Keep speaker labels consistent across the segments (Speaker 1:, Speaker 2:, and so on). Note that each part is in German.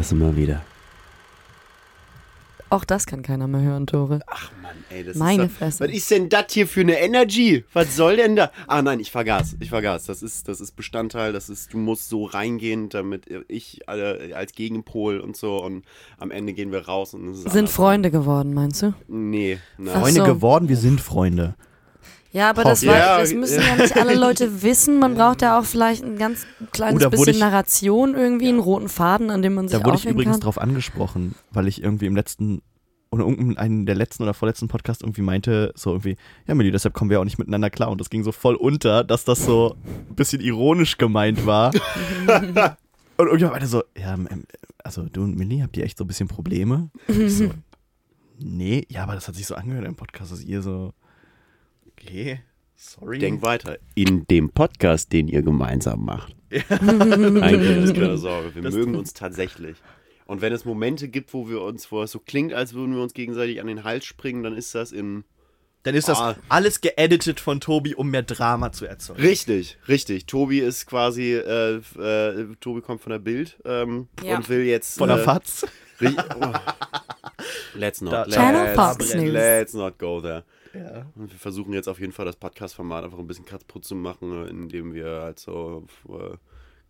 Speaker 1: das immer wieder.
Speaker 2: Auch das kann keiner mehr hören, Tore.
Speaker 1: Ach Mann, ey, das
Speaker 2: Meine
Speaker 1: ist
Speaker 2: Fresse.
Speaker 1: Was ist denn das hier für eine Energy? Was soll denn da? Ah nein, ich vergaß. Ich vergaß. Das ist, das ist Bestandteil. Das ist, du musst so reingehen, damit ich alle als Gegenpol und so. Und am Ende gehen wir raus und
Speaker 2: Sind
Speaker 1: anders.
Speaker 2: Freunde geworden, meinst du?
Speaker 1: Nee, nein.
Speaker 3: Freunde
Speaker 2: so.
Speaker 3: geworden, wir sind Freunde.
Speaker 2: Ja, aber das,
Speaker 1: Ja,
Speaker 2: war, das
Speaker 1: ja.
Speaker 2: müssen ja nicht alle Leute wissen. Man braucht ja auch vielleicht ein ganz kleines
Speaker 3: wurde
Speaker 2: bisschen
Speaker 3: ich-
Speaker 2: Narration irgendwie, einen roten Faden, an dem man sich
Speaker 3: Da wurde ich übrigens
Speaker 2: kann.
Speaker 3: drauf angesprochen, weil ich irgendwie im letzten oder irgendeinen der letzten oder vorletzten Podcast irgendwie meinte, so irgendwie, ja Milli, deshalb kommen wir auch nicht miteinander klar. Und das ging so voll unter, dass das so ein bisschen ironisch gemeint war. und irgendjemand meinte so, ja, ähm, also du und Milli, habt ihr echt so ein bisschen Probleme? Ich so, nee, ja, aber das hat sich so angehört im Podcast, dass ihr so, okay, sorry.
Speaker 1: Denk weiter. In dem Podcast, den ihr gemeinsam macht. Eigentlich keine Sorge. Wir
Speaker 3: Das-
Speaker 1: mögen uns tatsächlich. Und wenn es Momente gibt, wo wir uns, wo es so klingt, als würden wir uns gegenseitig an den Hals springen, dann ist das in.
Speaker 3: Dann ist das
Speaker 1: Ah.
Speaker 3: alles geeditet von Tobi, um mehr Drama zu erzeugen.
Speaker 1: Richtig, richtig. Tobi ist quasi, äh, äh, Tobi kommt von der Bild ähm,
Speaker 2: Ja.
Speaker 1: und will jetzt.
Speaker 3: Von der
Speaker 1: äh,
Speaker 3: Fatz.
Speaker 1: ri- oh. Let's not.
Speaker 3: Da-
Speaker 1: let's,
Speaker 2: Channel Fox News.
Speaker 1: let's not go there.
Speaker 3: Ja.
Speaker 1: Und wir versuchen jetzt auf jeden Fall das Podcast-Format einfach ein bisschen kaputt zu machen, äh, indem wir halt so äh,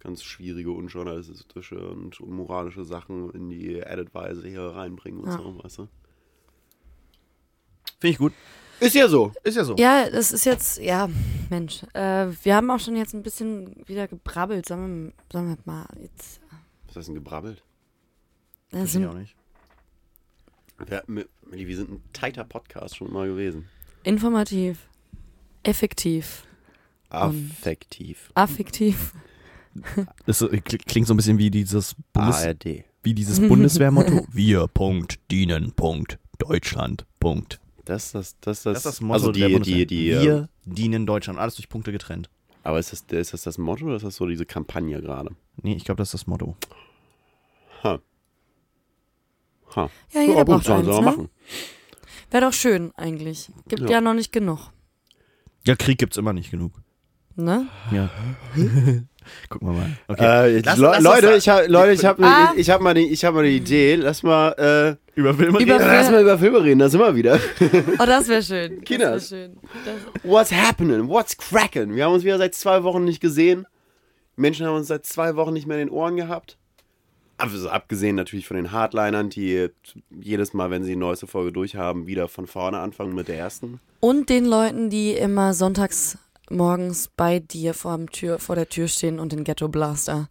Speaker 1: ganz schwierige, unjournalistische und unmoralische Sachen in die Edit-Weise hier reinbringen und
Speaker 2: Ja.
Speaker 1: so, weißt du?
Speaker 3: Finde ich gut.
Speaker 1: Ist ja so.
Speaker 3: Ist ja so.
Speaker 2: Ja, das ist jetzt, ja, Mensch. Äh, wir haben auch schon jetzt ein bisschen wieder gebrabbelt. Sollen wir, sollen wir mal jetzt.
Speaker 1: Was heißt denn gebrabbelt?
Speaker 2: Äh,
Speaker 3: Weiß ich
Speaker 2: sind
Speaker 3: auch nicht.
Speaker 1: Wir, Milli, wir sind ein tighter Podcast schon mal gewesen.
Speaker 2: informativ, effektiv,
Speaker 1: Affektiv.
Speaker 2: affektiv.
Speaker 3: Das klingt so ein bisschen wie dieses, Bundes
Speaker 1: ARD.
Speaker 3: wie dieses Bundeswehrmotto. Wir, Punkt, dienen, Punkt, Deutschland, Punkt.
Speaker 1: Das ist das, das, das,
Speaker 3: Das ist das Motto
Speaker 1: also
Speaker 3: der
Speaker 1: die,
Speaker 3: Bundeswehr.
Speaker 1: die, die, äh,
Speaker 3: Wir dienen Deutschland. Alles durch Punkte getrennt.
Speaker 1: aber ist das, ist das das Motto oder ist das so diese Kampagne gerade?
Speaker 3: Nee, ich glaube, das ist das Motto.
Speaker 1: Ha. Ha.
Speaker 2: Ja, jeder
Speaker 1: Ja,
Speaker 2: braucht eins, ne?
Speaker 1: machen.
Speaker 2: Wäre doch schön eigentlich. Gibt ja.
Speaker 1: Ja.
Speaker 2: noch nicht genug.
Speaker 3: Ja, Krieg gibt's immer nicht genug.
Speaker 2: Ne?
Speaker 3: Ja. Gucken wir mal. Okay.
Speaker 1: Äh,
Speaker 3: Lass-
Speaker 1: Le
Speaker 3: lass
Speaker 1: Leute,
Speaker 3: das-
Speaker 1: ich habe Leute, ich habe
Speaker 2: Ah.
Speaker 1: ich habe mal die ich habe mal eine Idee. Lass mal äh,
Speaker 3: Über Filme
Speaker 2: Über-
Speaker 3: reden?
Speaker 1: lass mal über Filme reden, da sind wir wieder.
Speaker 2: Oh, das wäre schön. Das wär
Speaker 1: Kinas.
Speaker 2: schön. Das,
Speaker 1: What's happening? What's cracking? Wir haben uns wieder seit zwei Wochen nicht gesehen. Menschen haben uns seit zwei Wochen nicht mehr in den Ohren gehabt. Also abgesehen natürlich von den Hardlinern, die jedes Mal, wenn sie die neueste Folge durchhaben, wieder von vorne anfangen mit der ersten.
Speaker 2: und den Leuten, die immer sonntags morgens bei dir vor, dem Tür, vor der Tür stehen und den Ghetto Blaster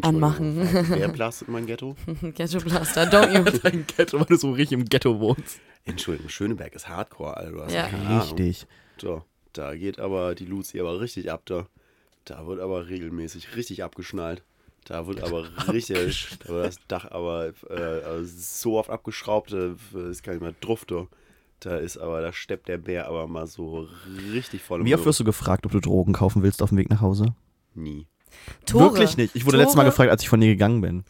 Speaker 2: Anmachen.
Speaker 1: Wer blastet mein Ghetto?
Speaker 2: Ghetto Blaster, don't you?
Speaker 3: Dein Ghetto, weil du so richtig im Ghetto wohnst.
Speaker 1: Entschuldigung, Schöneberg ist Hardcore, Alter.
Speaker 2: Ja.
Speaker 3: Richtig.
Speaker 1: So, da geht aber die Luzi aber richtig ab da. Da wird aber regelmäßig richtig abgeschnallt. Da wird aber richtig, da wird das Dach aber äh, so oft abgeschraubt, da ist gar nicht mehr drauf da. Da ist aber, da steppt der Bär aber mal so richtig voll im
Speaker 3: Wie oft wirst du gefragt, ob du Drogen kaufen willst auf dem Weg nach Hause?
Speaker 1: Nie.
Speaker 2: Tore.
Speaker 3: Wirklich nicht. Ich wurde letztes Mal
Speaker 2: Tore-
Speaker 3: gefragt, als ich von dir gegangen bin.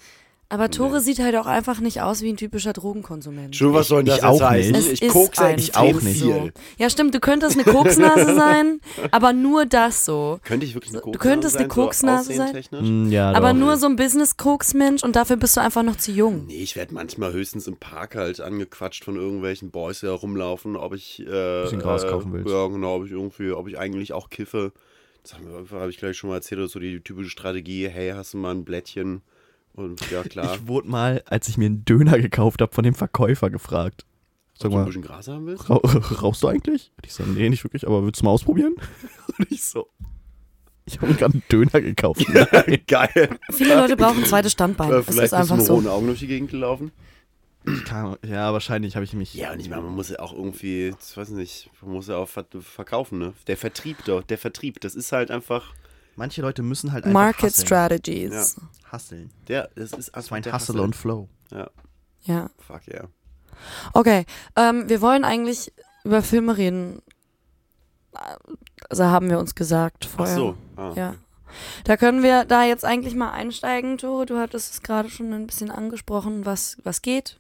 Speaker 2: Aber Tore sieht halt auch einfach nicht aus wie ein typischer Drogenkonsument.
Speaker 1: Schon, was soll denn
Speaker 3: ich
Speaker 1: das
Speaker 3: auch
Speaker 1: heißen?
Speaker 3: nicht.
Speaker 2: Es
Speaker 1: Ich
Speaker 2: ist
Speaker 1: kokse extrem
Speaker 3: auch nicht.
Speaker 2: So. Ja, stimmt, du könntest eine Koksnase sein, aber nur das so.
Speaker 1: Könnte ich wirklich eine
Speaker 2: Du
Speaker 1: Koksnase
Speaker 2: könntest eine
Speaker 1: sein, so
Speaker 2: Koksnase sein?
Speaker 1: aussehentechnisch?
Speaker 3: Hm, ja,
Speaker 2: Aber
Speaker 3: doch.
Speaker 2: nur so ein Business-Koks-Mensch und dafür bist du einfach noch zu jung.
Speaker 1: Nee, ich werde manchmal höchstens im Park halt angequatscht von irgendwelchen Boys, die da rumlaufen, ob ich äh,
Speaker 3: Bisschen Gras
Speaker 1: äh,
Speaker 3: kaufen willst.
Speaker 1: Ja, genau, ob ich irgendwie, ob ich eigentlich auch kiffe. Das habe hab ich gleich schon mal erzählt, das so die typische Strategie, hey, hast du mal ein Blättchen? Und ja, klar.
Speaker 3: Ich wurde mal, als ich mir einen Döner gekauft habe, von dem Verkäufer gefragt. Sag
Speaker 1: ob du ein
Speaker 3: mal,
Speaker 1: bisschen Gras haben willst?
Speaker 3: rau rauchst du eigentlich? Und ich so, nee, nicht wirklich, aber willst du mal ausprobieren? Und ich so, ich habe mir gerade einen Döner gekauft.
Speaker 1: Geil.
Speaker 2: Viele Leute brauchen ein zweites Standbein.
Speaker 1: Äh,
Speaker 2: Es
Speaker 1: vielleicht
Speaker 2: ist
Speaker 1: bist du
Speaker 2: einfach so.
Speaker 1: roten Augen durch die Gegend gelaufen.
Speaker 3: Keine- Ja, wahrscheinlich habe ich mich.
Speaker 1: Ja, und ich meine, man muss ja auch irgendwie, ich weiß nicht, man muss ja auch ver verkaufen, ne? Der Vertrieb doch, der Vertrieb, das ist halt einfach,
Speaker 3: Manche Leute müssen halt einfach
Speaker 2: Market
Speaker 3: hustlen.
Speaker 2: Strategies.
Speaker 3: Husteln.
Speaker 1: der, das ist einfach
Speaker 3: ein
Speaker 1: der
Speaker 3: Hustle und Flow.
Speaker 1: Ja,
Speaker 2: Ja.
Speaker 1: fuck yeah.
Speaker 2: Okay, ähm, wir wollen eigentlich über Filme reden. Also haben wir uns gesagt
Speaker 1: Ach
Speaker 2: vorher.
Speaker 1: so. Ah.
Speaker 2: Ja. Da können wir da jetzt eigentlich mal einsteigen, Tore. Du hattest es gerade schon ein bisschen angesprochen, was, was geht.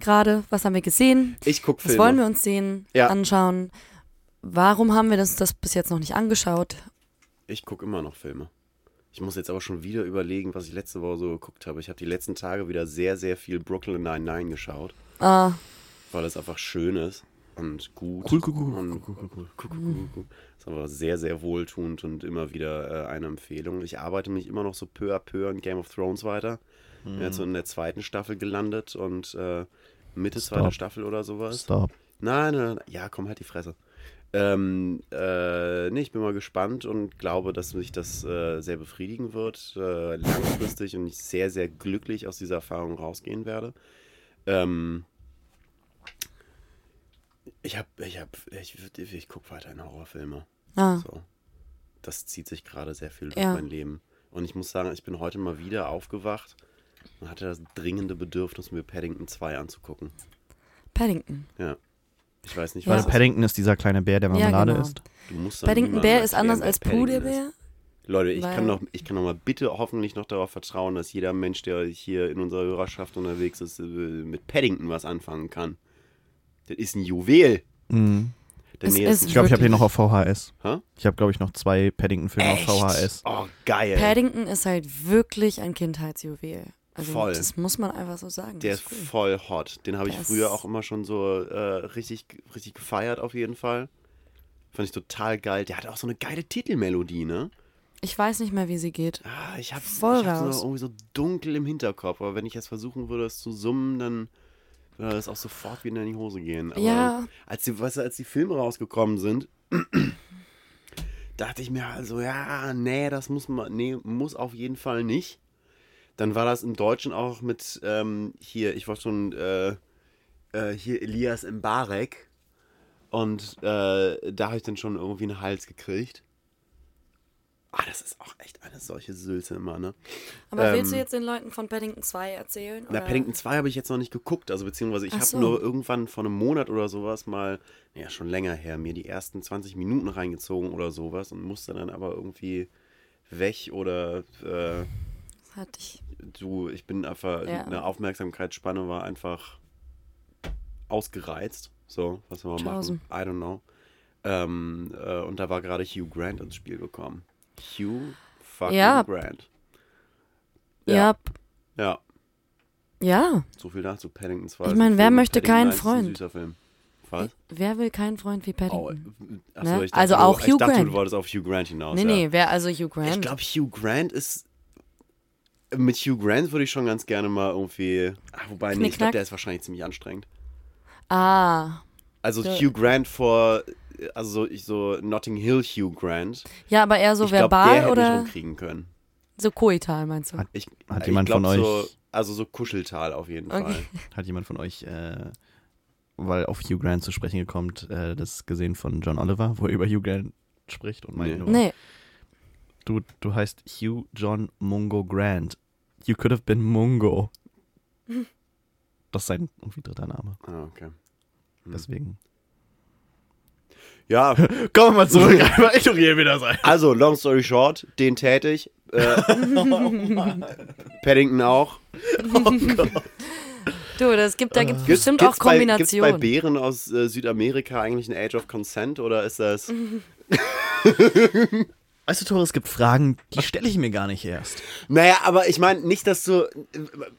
Speaker 2: Gerade, was haben wir gesehen?
Speaker 1: Ich guck
Speaker 2: Was
Speaker 1: Filme.
Speaker 2: wollen wir uns sehen,
Speaker 1: Ja.
Speaker 2: anschauen? Warum haben wir das, das bis jetzt noch nicht angeschaut?
Speaker 1: Ich gucke immer noch Filme. Ich muss jetzt aber schon wieder überlegen, was ich letzte Woche so geguckt habe. Ich habe die letzten Tage wieder sehr, sehr viel Brooklyn Nine-Nine geschaut,
Speaker 2: Ah,
Speaker 1: weil es einfach schön ist und gut.
Speaker 3: Cool, cool, cool,
Speaker 1: und
Speaker 3: cool, cool, cool.
Speaker 1: cool, cool, cool, cool. Ist aber sehr, sehr wohltuend und immer wieder äh, eine Empfehlung. Ich arbeite mich immer noch so peu à peu in Game of Thrones weiter. Bin jetzt so in der zweiten Staffel gelandet und äh, Mitte
Speaker 3: Stop.
Speaker 1: zweiter Staffel oder sowas.
Speaker 3: Stop.
Speaker 1: Nein, nein, nein, ja, komm halt die Fresse. Ähm, äh, nee, ich bin mal gespannt und glaube, dass mich das äh, sehr befriedigen wird, äh, langfristig und ich sehr, sehr glücklich aus dieser Erfahrung rausgehen werde. Ähm, ich hab, ich hab, ich, ich gucke weiterhin Horrorfilme.
Speaker 2: ah.
Speaker 1: So. Das zieht sich gerade sehr viel durch
Speaker 2: Ja.
Speaker 1: mein Leben. Und ich muss sagen, ich bin heute mal wieder aufgewacht und hatte das dringende Bedürfnis, mir Paddington 2 anzugucken.
Speaker 2: Paddington.
Speaker 1: Ja. Ich weiß nicht,
Speaker 2: Ja.
Speaker 3: Weil
Speaker 1: was
Speaker 3: Paddington ist dieser kleine Bär, der Marmelade
Speaker 2: genau.
Speaker 3: isst.
Speaker 1: Du musst
Speaker 2: Paddington Bär ist anders als Pooh
Speaker 1: Paddington
Speaker 2: der
Speaker 1: ist.
Speaker 2: Bär.
Speaker 1: Leute, ich
Speaker 2: Weil-
Speaker 1: kann, doch, ich kann doch mal bitte hoffentlich noch darauf vertrauen, dass jeder Mensch, der hier in unserer Hörerschaft unterwegs ist, äh, mit Paddington was anfangen kann. Das ist ein Juwel.
Speaker 3: Mhm.
Speaker 1: Nächste-
Speaker 2: ist
Speaker 3: Ich glaube, ich habe hier noch auf VHS.
Speaker 1: Hä?
Speaker 3: Ich habe, glaube ich, noch zwei Paddington-Filme auf VHS.
Speaker 1: Oh, geil.
Speaker 2: Paddington ist halt wirklich ein Kindheitsjuwel. Also
Speaker 1: Voll.
Speaker 2: das muss man einfach so sagen.
Speaker 1: Der ist
Speaker 2: cool.
Speaker 1: voll hot. Den habe ich früher auch immer schon so äh, richtig, richtig gefeiert, auf jeden Fall. Fand ich total geil. Der hat auch so eine geile Titelmelodie, ne?
Speaker 2: Ich weiß nicht mehr, wie sie geht.
Speaker 1: Ah, ich hab's,
Speaker 2: Voll
Speaker 1: ich hab's
Speaker 2: raus.
Speaker 1: noch irgendwie so dunkel im Hinterkopf. Aber wenn ich jetzt versuchen würde, es zu summen, dann würde das auch sofort wieder in die Hose gehen. Aber
Speaker 2: Ja.
Speaker 1: als die, weißt du, als die Filme rausgekommen sind, dachte ich mir also, ja, nee, das muss man, nee, muss auf jeden Fall nicht. Dann war das im Deutschen auch mit, ähm, hier, ich war schon, äh, äh, hier Elias Mbarek. Und äh, da habe ich dann schon irgendwie einen Hals gekriegt. Ah, das ist auch echt eine solche Sülze immer, ne?
Speaker 2: Aber
Speaker 1: Ähm,
Speaker 2: willst du jetzt den Leuten von Paddington 2 erzählen?
Speaker 1: Na,
Speaker 2: oder?
Speaker 1: Paddington 2 habe ich jetzt noch nicht geguckt, also beziehungsweise ich habe
Speaker 2: so.
Speaker 1: nur irgendwann vor einem Monat oder sowas mal, ja schon länger her, mir die ersten 20 Minuten reingezogen oder sowas und musste dann aber irgendwie weg oder äh,
Speaker 2: hatte ich.
Speaker 1: du, ich bin einfach,
Speaker 2: Ja.
Speaker 1: eine Aufmerksamkeitsspanne war einfach ausgereizt, so, was wir mal machen, I don't know. Ähm, äh, und da war gerade Hugh Grant ins Spiel gekommen. Hugh fucking
Speaker 2: Ja.
Speaker 1: Grant.
Speaker 2: Ja.
Speaker 1: Ja,
Speaker 2: Ja.
Speaker 1: so viel dazu, Paddington 2.
Speaker 2: Ich
Speaker 1: ist ein
Speaker 2: mein, wer
Speaker 1: Film,
Speaker 2: möchte
Speaker 1: Paddington
Speaker 2: keinen
Speaker 1: 1 ist ein
Speaker 2: Freund?
Speaker 1: Süßer Film. Was?
Speaker 2: Wer will keinen Freund wie
Speaker 1: Oh,
Speaker 2: Paddington?
Speaker 1: achso,
Speaker 2: Ne?
Speaker 1: ich dachte,
Speaker 2: Also
Speaker 1: du,
Speaker 2: auch
Speaker 1: ich
Speaker 2: Hugh
Speaker 1: dachte,
Speaker 2: Grant.
Speaker 1: du wolltest auf Hugh Grant hinaus.
Speaker 2: nee,
Speaker 1: ja.
Speaker 2: nee, wer also Hugh Grant?
Speaker 1: Ich glaube, Hugh Grant ist. Mit Hugh Grant würde ich schon ganz gerne mal irgendwie. Ach, wobei, nee, ich glaube, der ist wahrscheinlich ziemlich anstrengend.
Speaker 2: ah.
Speaker 1: Also
Speaker 2: Ja.
Speaker 1: Hugh Grant vor. Also so, ich so Notting Hill Hugh Grant.
Speaker 2: Ja, aber eher so
Speaker 1: ich glaube,
Speaker 2: verbal
Speaker 1: der hätte ich
Speaker 2: oder
Speaker 1: rumkriegen können.
Speaker 2: so koital, meinst du?
Speaker 3: Hat,
Speaker 1: Ich,
Speaker 3: Hat
Speaker 1: ich
Speaker 3: jemand
Speaker 1: glaub,
Speaker 3: von euch-
Speaker 1: So, also so Kuscheltal auf jeden
Speaker 2: Okay.
Speaker 1: Fall.
Speaker 3: hat jemand von euch, äh, weil auf Hugh Grant zu sprechen kommt, äh, das gesehen von John Oliver, wo er über Hugh Grant spricht und meint
Speaker 1: Nee.
Speaker 3: nur,
Speaker 2: Nee.
Speaker 3: Du, du heißt Hugh John Mungo Grant. You could have been Mungo. Das ist sein irgendwie dritter Name.
Speaker 1: Ah, okay. Hm.
Speaker 3: Deswegen.
Speaker 1: Ja,
Speaker 3: Kommen wir mal zurück. Einfach ignorieren wir das einfach.
Speaker 1: also, long story short, den tätig. Äh, Paddington auch.
Speaker 2: Du, das gibt, da gibt es
Speaker 1: Gibt's-
Speaker 2: bestimmt
Speaker 1: gibt's
Speaker 2: auch
Speaker 1: bei, gibt's
Speaker 2: Kombinationen.
Speaker 1: bei Bären aus äh, Südamerika eigentlich ein Age of Consent oder ist das.
Speaker 3: Weißt du, Tore, es gibt Fragen, die stelle ich mir gar nicht erst.
Speaker 1: Naja, aber ich meine, nicht, dass du.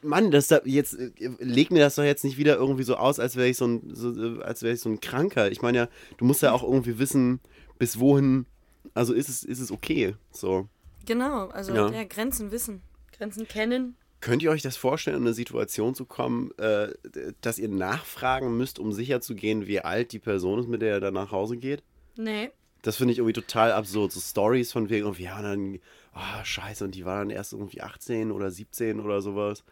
Speaker 1: Mann, das da jetzt. Leg mir das doch jetzt nicht wieder irgendwie so aus, als wäre ich so ein, so, als wäre ich so ein Kranker. Ich meine ja, du musst ja auch irgendwie wissen, bis wohin. Also ist es, ist es okay. So.
Speaker 2: Genau, also
Speaker 1: Ja.
Speaker 2: ja. Grenzen wissen. Grenzen kennen.
Speaker 1: Könnt ihr euch das vorstellen, in eine Situation zu kommen, äh, dass ihr nachfragen müsst, um sicherzugehen, wie alt die Person ist, mit der ihr dann nach Hause geht?
Speaker 2: Nee.
Speaker 1: Das finde ich irgendwie total absurd. So Stories von wegen, irgendwie, ja, und dann, ah, scheiße, und die war dann erst irgendwie 18 oder 17 oder sowas.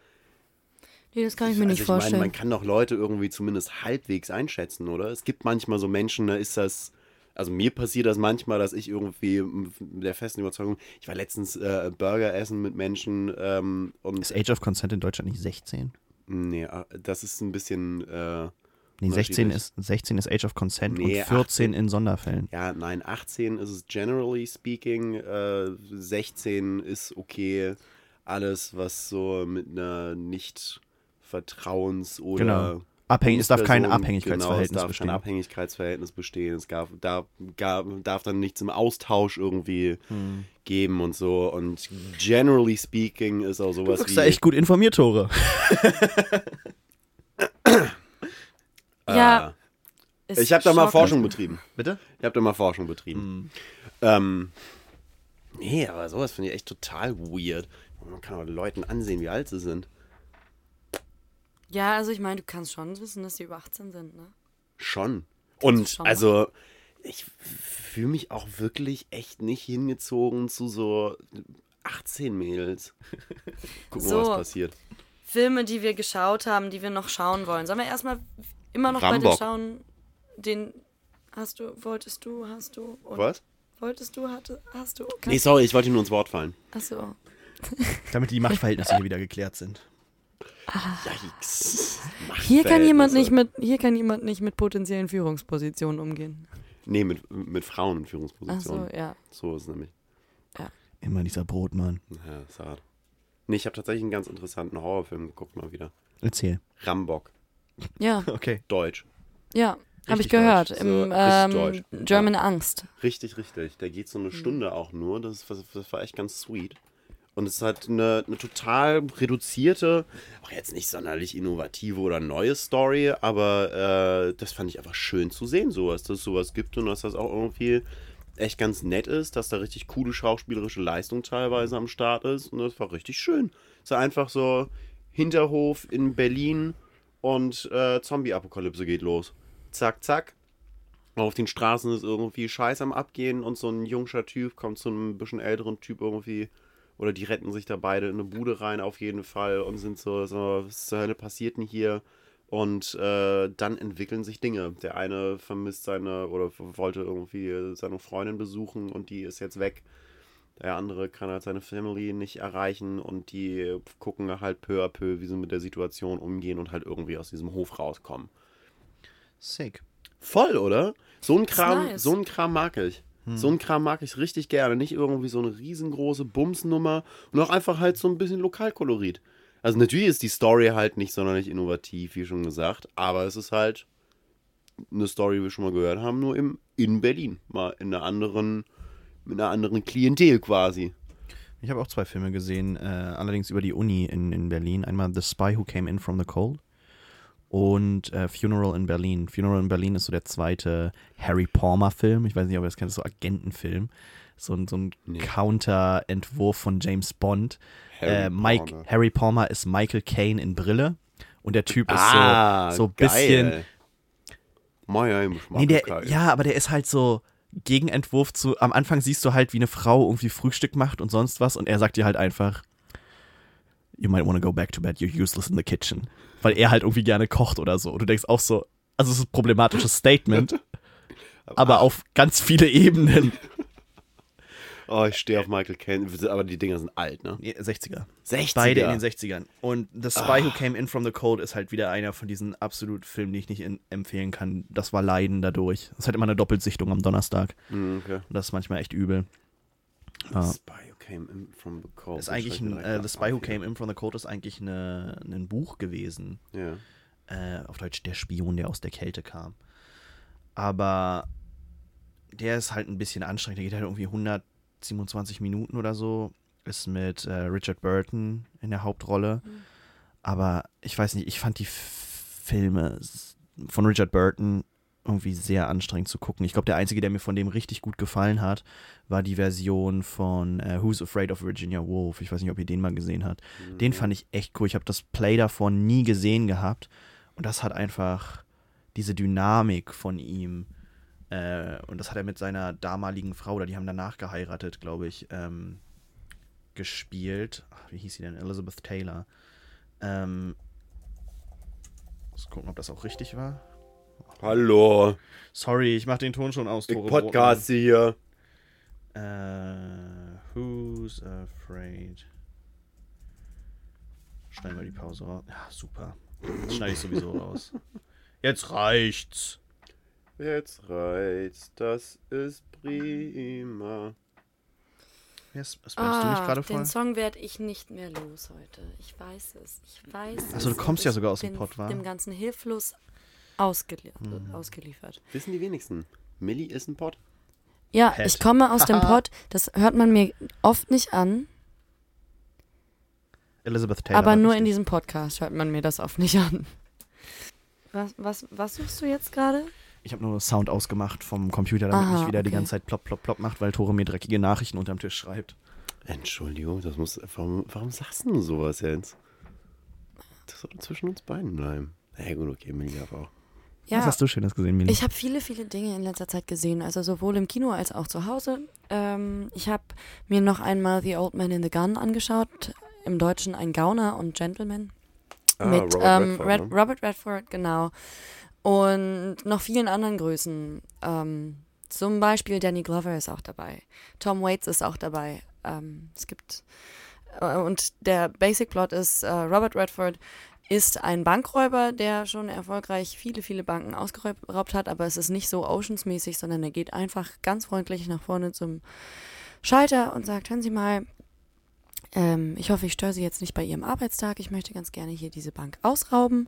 Speaker 2: Nee, das kann ich mir
Speaker 1: also
Speaker 2: nicht
Speaker 1: ich meine,
Speaker 2: vorstellen.
Speaker 1: man kann doch Leute irgendwie zumindest halbwegs einschätzen, oder? Es gibt manchmal so Menschen, da ist das, also mir passiert das manchmal, dass ich irgendwie mit der festen Überzeugung, ich war letztens äh, Burger essen mit Menschen ähm, und
Speaker 3: Ist Age of Consent in Deutschland nicht 16?
Speaker 1: nee, äh, das ist ein bisschen, äh,
Speaker 3: Nee, 16
Speaker 1: Unterschiedlich.
Speaker 3: ist, 16 ist Age of Consent
Speaker 1: Nee,
Speaker 3: und 14 in Sonderfällen.
Speaker 1: ja, nein, 18 ist es generally speaking, äh, 16 ist okay, alles, was so mit einer nicht Vertrauens- oder
Speaker 3: Genau. Abhängig, es darf kein Abhängigkeitsverhältnis
Speaker 1: genau, es darf
Speaker 3: bestehen.
Speaker 1: kein Abhängigkeitsverhältnis bestehen. Es darf, darf, darf, darf dann nichts im Austausch irgendwie
Speaker 3: Hm.
Speaker 1: geben und so. Und generally speaking ist auch
Speaker 3: Du
Speaker 1: sowas
Speaker 3: wirkst
Speaker 1: wie.
Speaker 3: da echt gut informiert, Tore.
Speaker 2: Ja,
Speaker 1: äh, ich habe da mal. Forschung betrieben.
Speaker 3: Bitte?
Speaker 1: Ich habe da mal Forschung betrieben. Ähm, nee, aber sowas finde ich echt total weird. Man kann auch Leuten ansehen, wie alt sie sind.
Speaker 2: Ja, also ich meine, du kannst schon wissen, dass sie über 18 sind, ne?
Speaker 1: Schon. Und
Speaker 2: schon
Speaker 1: also, ich fühle mich auch wirklich echt nicht hingezogen zu so 18 Mädels. Gucken wir,
Speaker 2: So.
Speaker 1: was passiert.
Speaker 2: Filme, die wir geschaut haben, die wir noch schauen wollen. Sollen wir erstmal immer noch bei
Speaker 1: Rambock.
Speaker 2: den schauen, den hast du, wolltest du, hast du und
Speaker 1: Was?
Speaker 2: wolltest du, hatte, hast du?
Speaker 1: Nee, sorry, ich wollte nur ins Wort fallen.
Speaker 2: Achso.
Speaker 3: Damit die Machtverhältnisse hier wieder geklärt sind.
Speaker 1: Yikes.
Speaker 2: Hier kann jemand nicht mit, hier kann jemand nicht mit potenziellen Führungspositionen umgehen.
Speaker 1: Nee, mit, mit Frauen in
Speaker 2: Achso,
Speaker 1: Führungspositionen.
Speaker 2: ja.
Speaker 1: So ist es nämlich.
Speaker 3: Immer dieser Brotmann.
Speaker 1: Ja, ist hart. Nee, ich habe tatsächlich einen ganz interessanten Horrorfilm geguckt mal wieder.
Speaker 3: Erzähl.
Speaker 1: Rambock.
Speaker 2: Ja,
Speaker 3: Okay.
Speaker 1: Deutsch.
Speaker 2: ja. Habe ich gehört.
Speaker 1: deutsch.
Speaker 2: Im
Speaker 1: So,
Speaker 2: ähm. German Angst.
Speaker 1: Richtig, richtig. Der geht so eine Stunde auch nur. Das, das, war echt ganz sweet. Und es halt eine, eine total reduzierte, auch jetzt nicht sonderlich innovative oder neue Story, aber äh, das fand ich einfach schön zu sehen, sowas, dass es sowas gibt und dass das auch irgendwie echt ganz nett ist, dass da richtig coole schauspielerische Leistung teilweise am Start ist. Und das war richtig schön. Es war einfach so Hinterhof in Berlin und äh, Zombie-Apokalypse geht los. Zack, zack. Auf den Straßen ist irgendwie Scheiß am Abgehen und so ein jungscher Typ kommt zu einem bisschen älteren Typ irgendwie. Oder die retten sich da beide in eine Bude rein auf jeden Fall und sind so, so was zur Hölle passiert denn hier? Und äh, dann entwickeln sich Dinge. Der eine vermisst seine oder wollte irgendwie seine Freundin besuchen und die ist jetzt weg. Der andere kann halt seine Family nicht erreichen und die gucken halt peu à peu, wie sie mit der Situation umgehen und halt irgendwie aus diesem Hof rauskommen.
Speaker 3: Sick.
Speaker 1: Voll, oder? So ein Kram,
Speaker 2: nice.
Speaker 1: so ein Kram mag ich. So ein Kram mag ich richtig gerne. Nicht irgendwie so eine riesengroße Bumsnummer und auch einfach halt so ein bisschen Lokalkolorit. Also natürlich ist die Story halt nicht sonderlich innovativ, wie schon gesagt, aber es ist halt eine Story, die wir schon mal gehört haben, nur im, in Berlin. Mal in einer anderen, mit einer anderen Klientel quasi.
Speaker 3: Ich habe auch zwei Filme gesehen, äh, allerdings über die Uni in, in Berlin. Einmal The Spy Who Came In From the Cold und äh, Funeral in Berlin. Funeral in Berlin ist so der zweite Harry Palmer-Film. Ich weiß nicht, ob ihr das kennt, das ist so Agentenfilm. So ein, so ein
Speaker 1: Nee.
Speaker 3: Counter-Entwurf von James Bond.
Speaker 1: Harry
Speaker 3: äh, Mike,
Speaker 1: Palmer.
Speaker 3: Harry Palmer ist Michael Caine in Brille. Und der Typ ist
Speaker 1: Ah,
Speaker 3: so, so ein bisschen. Nee, der, ja, aber der ist halt so Gegenentwurf zu. Am Anfang siehst du halt, wie eine Frau irgendwie Frühstück macht und sonst was und er sagt dir halt einfach, You might want to go back to bed, you're useless in the kitchen. Weil er halt irgendwie gerne kocht oder so. Und du denkst auch so, also es ist ein problematisches Statement, aber auf ganz viele Ebenen.
Speaker 1: Oh, ich stehe auf Michael Caine, aber die Dinger sind alt, ne?
Speaker 3: 60er.
Speaker 1: 60er.
Speaker 3: Beide in den 60ern. Und The Spy Who Came In From the Cold ist halt wieder einer von diesen absolut Filmen, die ich nicht in, empfehlen kann. Das war Leiden dadurch. Es hat immer eine Doppelsichtung am Donnerstag.
Speaker 1: Hm, okay.
Speaker 3: Und das ist manchmal echt übel. Ja.
Speaker 1: The Spy Who Came In From the Cold.
Speaker 3: Ist eigentlich ein, äh, The Spy Who Came In From the Cold ist eigentlich eine, ein Buch gewesen.
Speaker 1: Ja.
Speaker 3: Äh, auf Deutsch Der Spion, der aus der Kälte kam. Aber der ist halt ein bisschen anstrengend. Der geht halt irgendwie 127 Minuten oder so. Ist mit äh, Richard Burton in der Hauptrolle. Aber ich weiß nicht, ich fand die Filme von Richard Burton irgendwie sehr anstrengend zu gucken. Ich glaube, der einzige, der mir von dem richtig gut gefallen hat, war die Version von äh, Who's Afraid of Virginia Woolf. Ich weiß nicht, ob ihr den mal gesehen habt. Den fand ich echt cool. Ich habe das Play davon nie gesehen gehabt. Und das hat einfach diese Dynamik von ihm. Äh, und das hat er mit seiner damaligen Frau, oder die haben danach geheiratet, glaube ich, ähm, gespielt. Ach, wie hieß sie denn? Elizabeth Taylor. Ähm, muss gucken, ob das auch richtig war.
Speaker 1: Hallo,
Speaker 3: Sorry, ich mach den Ton schon aus.
Speaker 1: ich
Speaker 3: Tore
Speaker 1: Podcast hier.
Speaker 3: Brotmann. Äh, who's afraid? Schneiden wir die Pause raus. Ja, super. Das schneide ich sowieso raus. Jetzt reicht's.
Speaker 1: Jetzt reizt, das ist prima.
Speaker 3: Yes, spammst du mich
Speaker 2: Ah,
Speaker 3: gerade voll?
Speaker 2: den Song werde ich nicht mehr los heute. Ich weiß es. Ich weiß
Speaker 3: Also,
Speaker 2: es.
Speaker 3: du kommst ja sogar aus dem
Speaker 2: bin
Speaker 3: Pott, wa?
Speaker 2: dem Ganzen hilflos ausgelie
Speaker 3: Mhm.
Speaker 2: ausgeliefert.
Speaker 1: Wissen die wenigsten. Millie ist ein Pot.
Speaker 2: Ja,
Speaker 3: Pet.
Speaker 2: ich komme aus dem Pott. Das hört man mir oft nicht an,
Speaker 3: Elizabeth Taylor.
Speaker 2: aber nur in diesem Podcast hört man mir das oft nicht an. Was, was, was suchst du jetzt gerade?
Speaker 3: Ich habe nur Sound ausgemacht vom Computer, damit
Speaker 2: Aha,
Speaker 3: nicht wieder die
Speaker 2: okay.
Speaker 3: ganze Zeit plopp, plopp, plopp macht, weil Tore mir dreckige Nachrichten unterm Tisch schreibt.
Speaker 1: Entschuldigung, das muss. Warum, warum sagst du sowas jetzt? Das soll zwischen uns beiden bleiben. Na ja, gut, okay, Millie darf auch.
Speaker 3: Was
Speaker 2: Ja,
Speaker 3: hast du Schönes gesehen, Mili?
Speaker 2: ich habe viele, viele Dinge in letzter Zeit gesehen, also sowohl im Kino als auch zu Hause. Ähm, ich habe mir noch einmal The Old Man in the Gun angeschaut, im Deutschen Ein Gauner und Gentleman. mit ähm, Red,
Speaker 1: ne?
Speaker 2: Robert Redford, genau. Und noch vielen anderen Größen. Ähm, zum Beispiel Danny Glover ist auch dabei. Tom Waits ist auch dabei. Ähm, es gibt äh, und der Basic Plot ist, äh, Robert Redford ist ein Bankräuber, der schon erfolgreich viele, viele Banken ausgeraubt hat, aber es ist nicht so Oceans-mäßig, sondern er geht einfach ganz freundlich nach vorne zum Schalter und sagt, hören Sie mal, ähm, ich hoffe, ich störe Sie jetzt nicht bei Ihrem Arbeitstag. Ich möchte ganz gerne hier diese Bank ausrauben.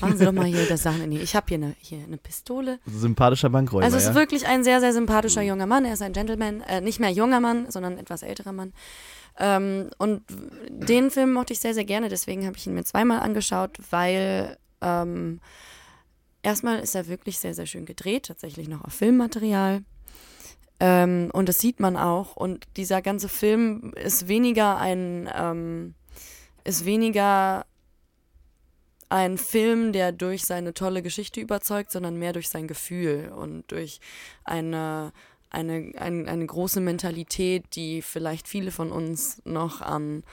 Speaker 2: Machen Sie doch mal hier das Sachen in die. Ich habe hier eine, hier eine Pistole.
Speaker 3: Sympathischer Bankräuber,
Speaker 2: Also es ist wirklich ein sehr, sehr sympathischer junger Mann. Er ist ein Gentleman, äh, nicht mehr junger Mann, sondern etwas älterer Mann. Ähm, und den Film mochte ich sehr, sehr gerne, deswegen habe ich ihn mir zweimal angeschaut, weil ähm, erstmal ist er wirklich sehr, sehr schön gedreht, tatsächlich noch auf Filmmaterial. Ähm, und das sieht man auch. Und dieser ganze Film ist weniger ein, ähm, ist weniger ein Film, der durch seine tolle Geschichte überzeugt, sondern mehr durch sein Gefühl und durch eine, eine, ein, eine große Mentalität, die vielleicht viele von uns noch an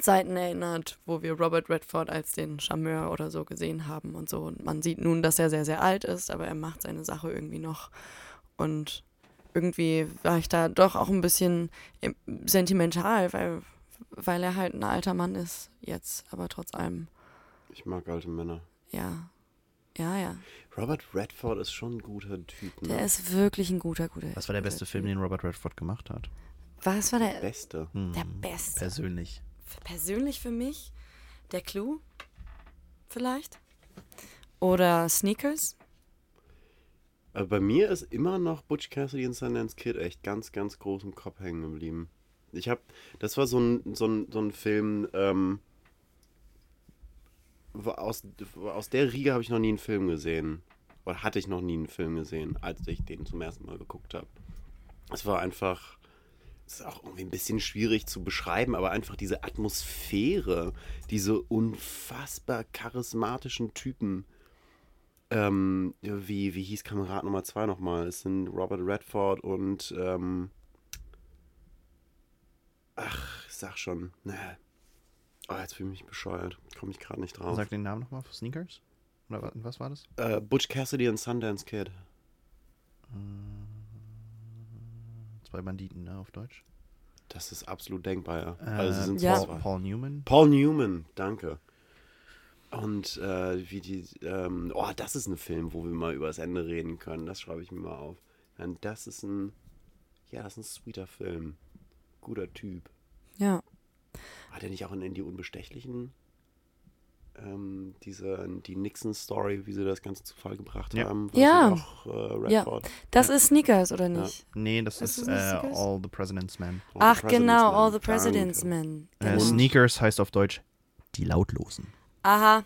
Speaker 2: Zeiten erinnert, wo wir Robert Redford als den Charmeur oder so gesehen haben und so. Und man sieht nun, dass er sehr, sehr alt ist, aber er macht seine Sache irgendwie noch. Und irgendwie war ich da doch auch ein bisschen im- sentimental, weil, weil er halt ein alter Mann ist jetzt, aber trotz allem,
Speaker 1: Ich mag alte Männer.
Speaker 2: ja. Ja, ja.
Speaker 1: Robert Redford ist schon ein guter Typ. Ne?
Speaker 2: Der ist wirklich ein guter, guter.
Speaker 3: Was war der beste Film,
Speaker 2: Typ.
Speaker 3: den Robert Redford gemacht hat?
Speaker 2: Was war der,
Speaker 1: Beste.
Speaker 3: Hm,
Speaker 2: der beste?
Speaker 3: Persönlich.
Speaker 2: Persönlich für mich der Clou, vielleicht. Oder Sneakers.
Speaker 1: Aber bei mir ist immer noch Butch Cassidy und Sundance Kid echt ganz, ganz groß im Kopf hängen geblieben. Ich hab, das war so ein, so ein, so ein Film, ähm, aus, aus der Riege habe ich noch nie einen Film gesehen. Oder hatte ich noch nie einen Film gesehen, als ich den zum ersten Mal geguckt habe. Es war einfach, es ist auch irgendwie ein bisschen schwierig zu beschreiben, aber einfach diese Atmosphäre, diese unfassbar charismatischen Typen. Ähm, wie, wie hieß Kamerad Nummer 2 nochmal? Es sind Robert Redford und, ähm, ach, ich sag schon, ne. Oh, jetzt fühle ich mich bescheuert. Komme ich gerade nicht drauf.
Speaker 3: Sag den Namen nochmal für Sneakers? Oder wa- was war das?
Speaker 1: Äh, Butch Cassidy und Sundance Kid.
Speaker 3: Zwei Banditen, ne, auf Deutsch.
Speaker 1: Das ist absolut denkbar, ja.
Speaker 3: Äh,
Speaker 1: also sie sind
Speaker 2: Ja.
Speaker 3: Paul. Paul Newman.
Speaker 1: Paul Newman, danke. Und äh, wie die, ähm, oh, das ist ein Film, wo wir mal über das Ende reden können. Das schreibe ich mir mal auf. Nein, das ist ein, ja, das ist ein sweeter Film. Guter Typ.
Speaker 2: Ja.
Speaker 1: Hat er nicht auch in, in die Unbestechlichen ähm, diese, die Nixon-Story, wie sie das Ganze zu Fall gebracht
Speaker 3: Ja.
Speaker 1: haben?
Speaker 2: Ja.
Speaker 1: das Auch, äh,
Speaker 2: Ja. Das ist Sneakers, oder nicht?
Speaker 3: Nee, das
Speaker 2: Ist
Speaker 3: ist,
Speaker 2: Sneakers?
Speaker 3: All the President's Men.
Speaker 1: All
Speaker 2: Ach,
Speaker 1: President's
Speaker 2: genau,
Speaker 1: Men.
Speaker 2: All the President's. Men.
Speaker 3: Äh. Sneakers heißt auf Deutsch die Lautlosen.
Speaker 2: Aha.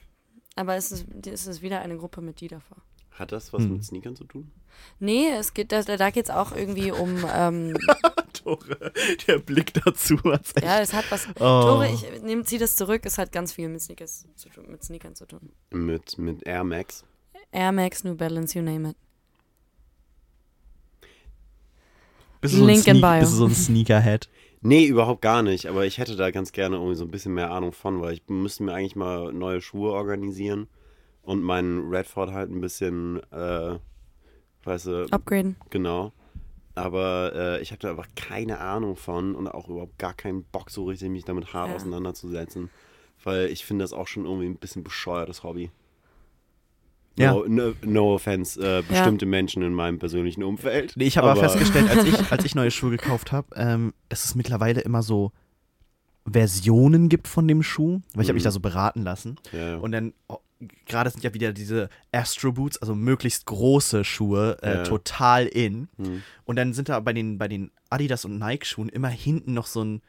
Speaker 2: Aber es ist, es ist wieder eine Gruppe mit die davor.
Speaker 1: Hat das was
Speaker 3: Hm.
Speaker 1: mit Sneakern zu tun?
Speaker 2: Nee, es geht, da, da geht es auch irgendwie um, ähm,
Speaker 3: Tore, der Blick dazu
Speaker 2: ja, es hat was.
Speaker 3: Oh.
Speaker 2: Tore, ich nehm, zieh das zurück, es hat ganz viel mit Sneakers zu tun, mit Sneakern zu tun.
Speaker 1: Mit, mit Air Max.
Speaker 2: Air Max, New Balance, you name it.
Speaker 3: bist du so ein
Speaker 2: Link in Bio.
Speaker 3: Bist du so ein Sneakerhead?
Speaker 1: Nee, überhaupt gar nicht. Aber ich hätte da ganz gerne irgendwie so ein bisschen mehr Ahnung von, weil ich müsste mir eigentlich mal neue Schuhe organisieren und meinen Redford halt ein bisschen, äh, weißt du,
Speaker 2: Upgraden.
Speaker 1: genau. Aber äh, ich habe da einfach keine Ahnung von und auch überhaupt gar keinen Bock, so richtig mich damit hart
Speaker 2: Ja.
Speaker 1: auseinanderzusetzen. Weil ich finde das auch schon irgendwie ein bisschen bescheuertes Hobby.
Speaker 3: Ja.
Speaker 1: No, no, no offense, äh, bestimmte Menschen in meinem persönlichen Umfeld.
Speaker 3: Nee, ich habe aber
Speaker 1: aber
Speaker 3: festgestellt, als ich, als ich neue Schuhe gekauft habe, ähm, dass es mittlerweile immer so Versionen gibt von dem Schuh, weil ich habe mich
Speaker 1: Mhm.
Speaker 3: da so beraten lassen.
Speaker 1: Ja.
Speaker 3: Und dann, oh, gerade sind ja wieder diese Astro Boots, also möglichst große Schuhe, äh,
Speaker 1: Ja.
Speaker 3: total in.
Speaker 1: Hm.
Speaker 3: Und dann sind da bei den, bei den Adidas und Nike Schuhen immer hinten noch so ein,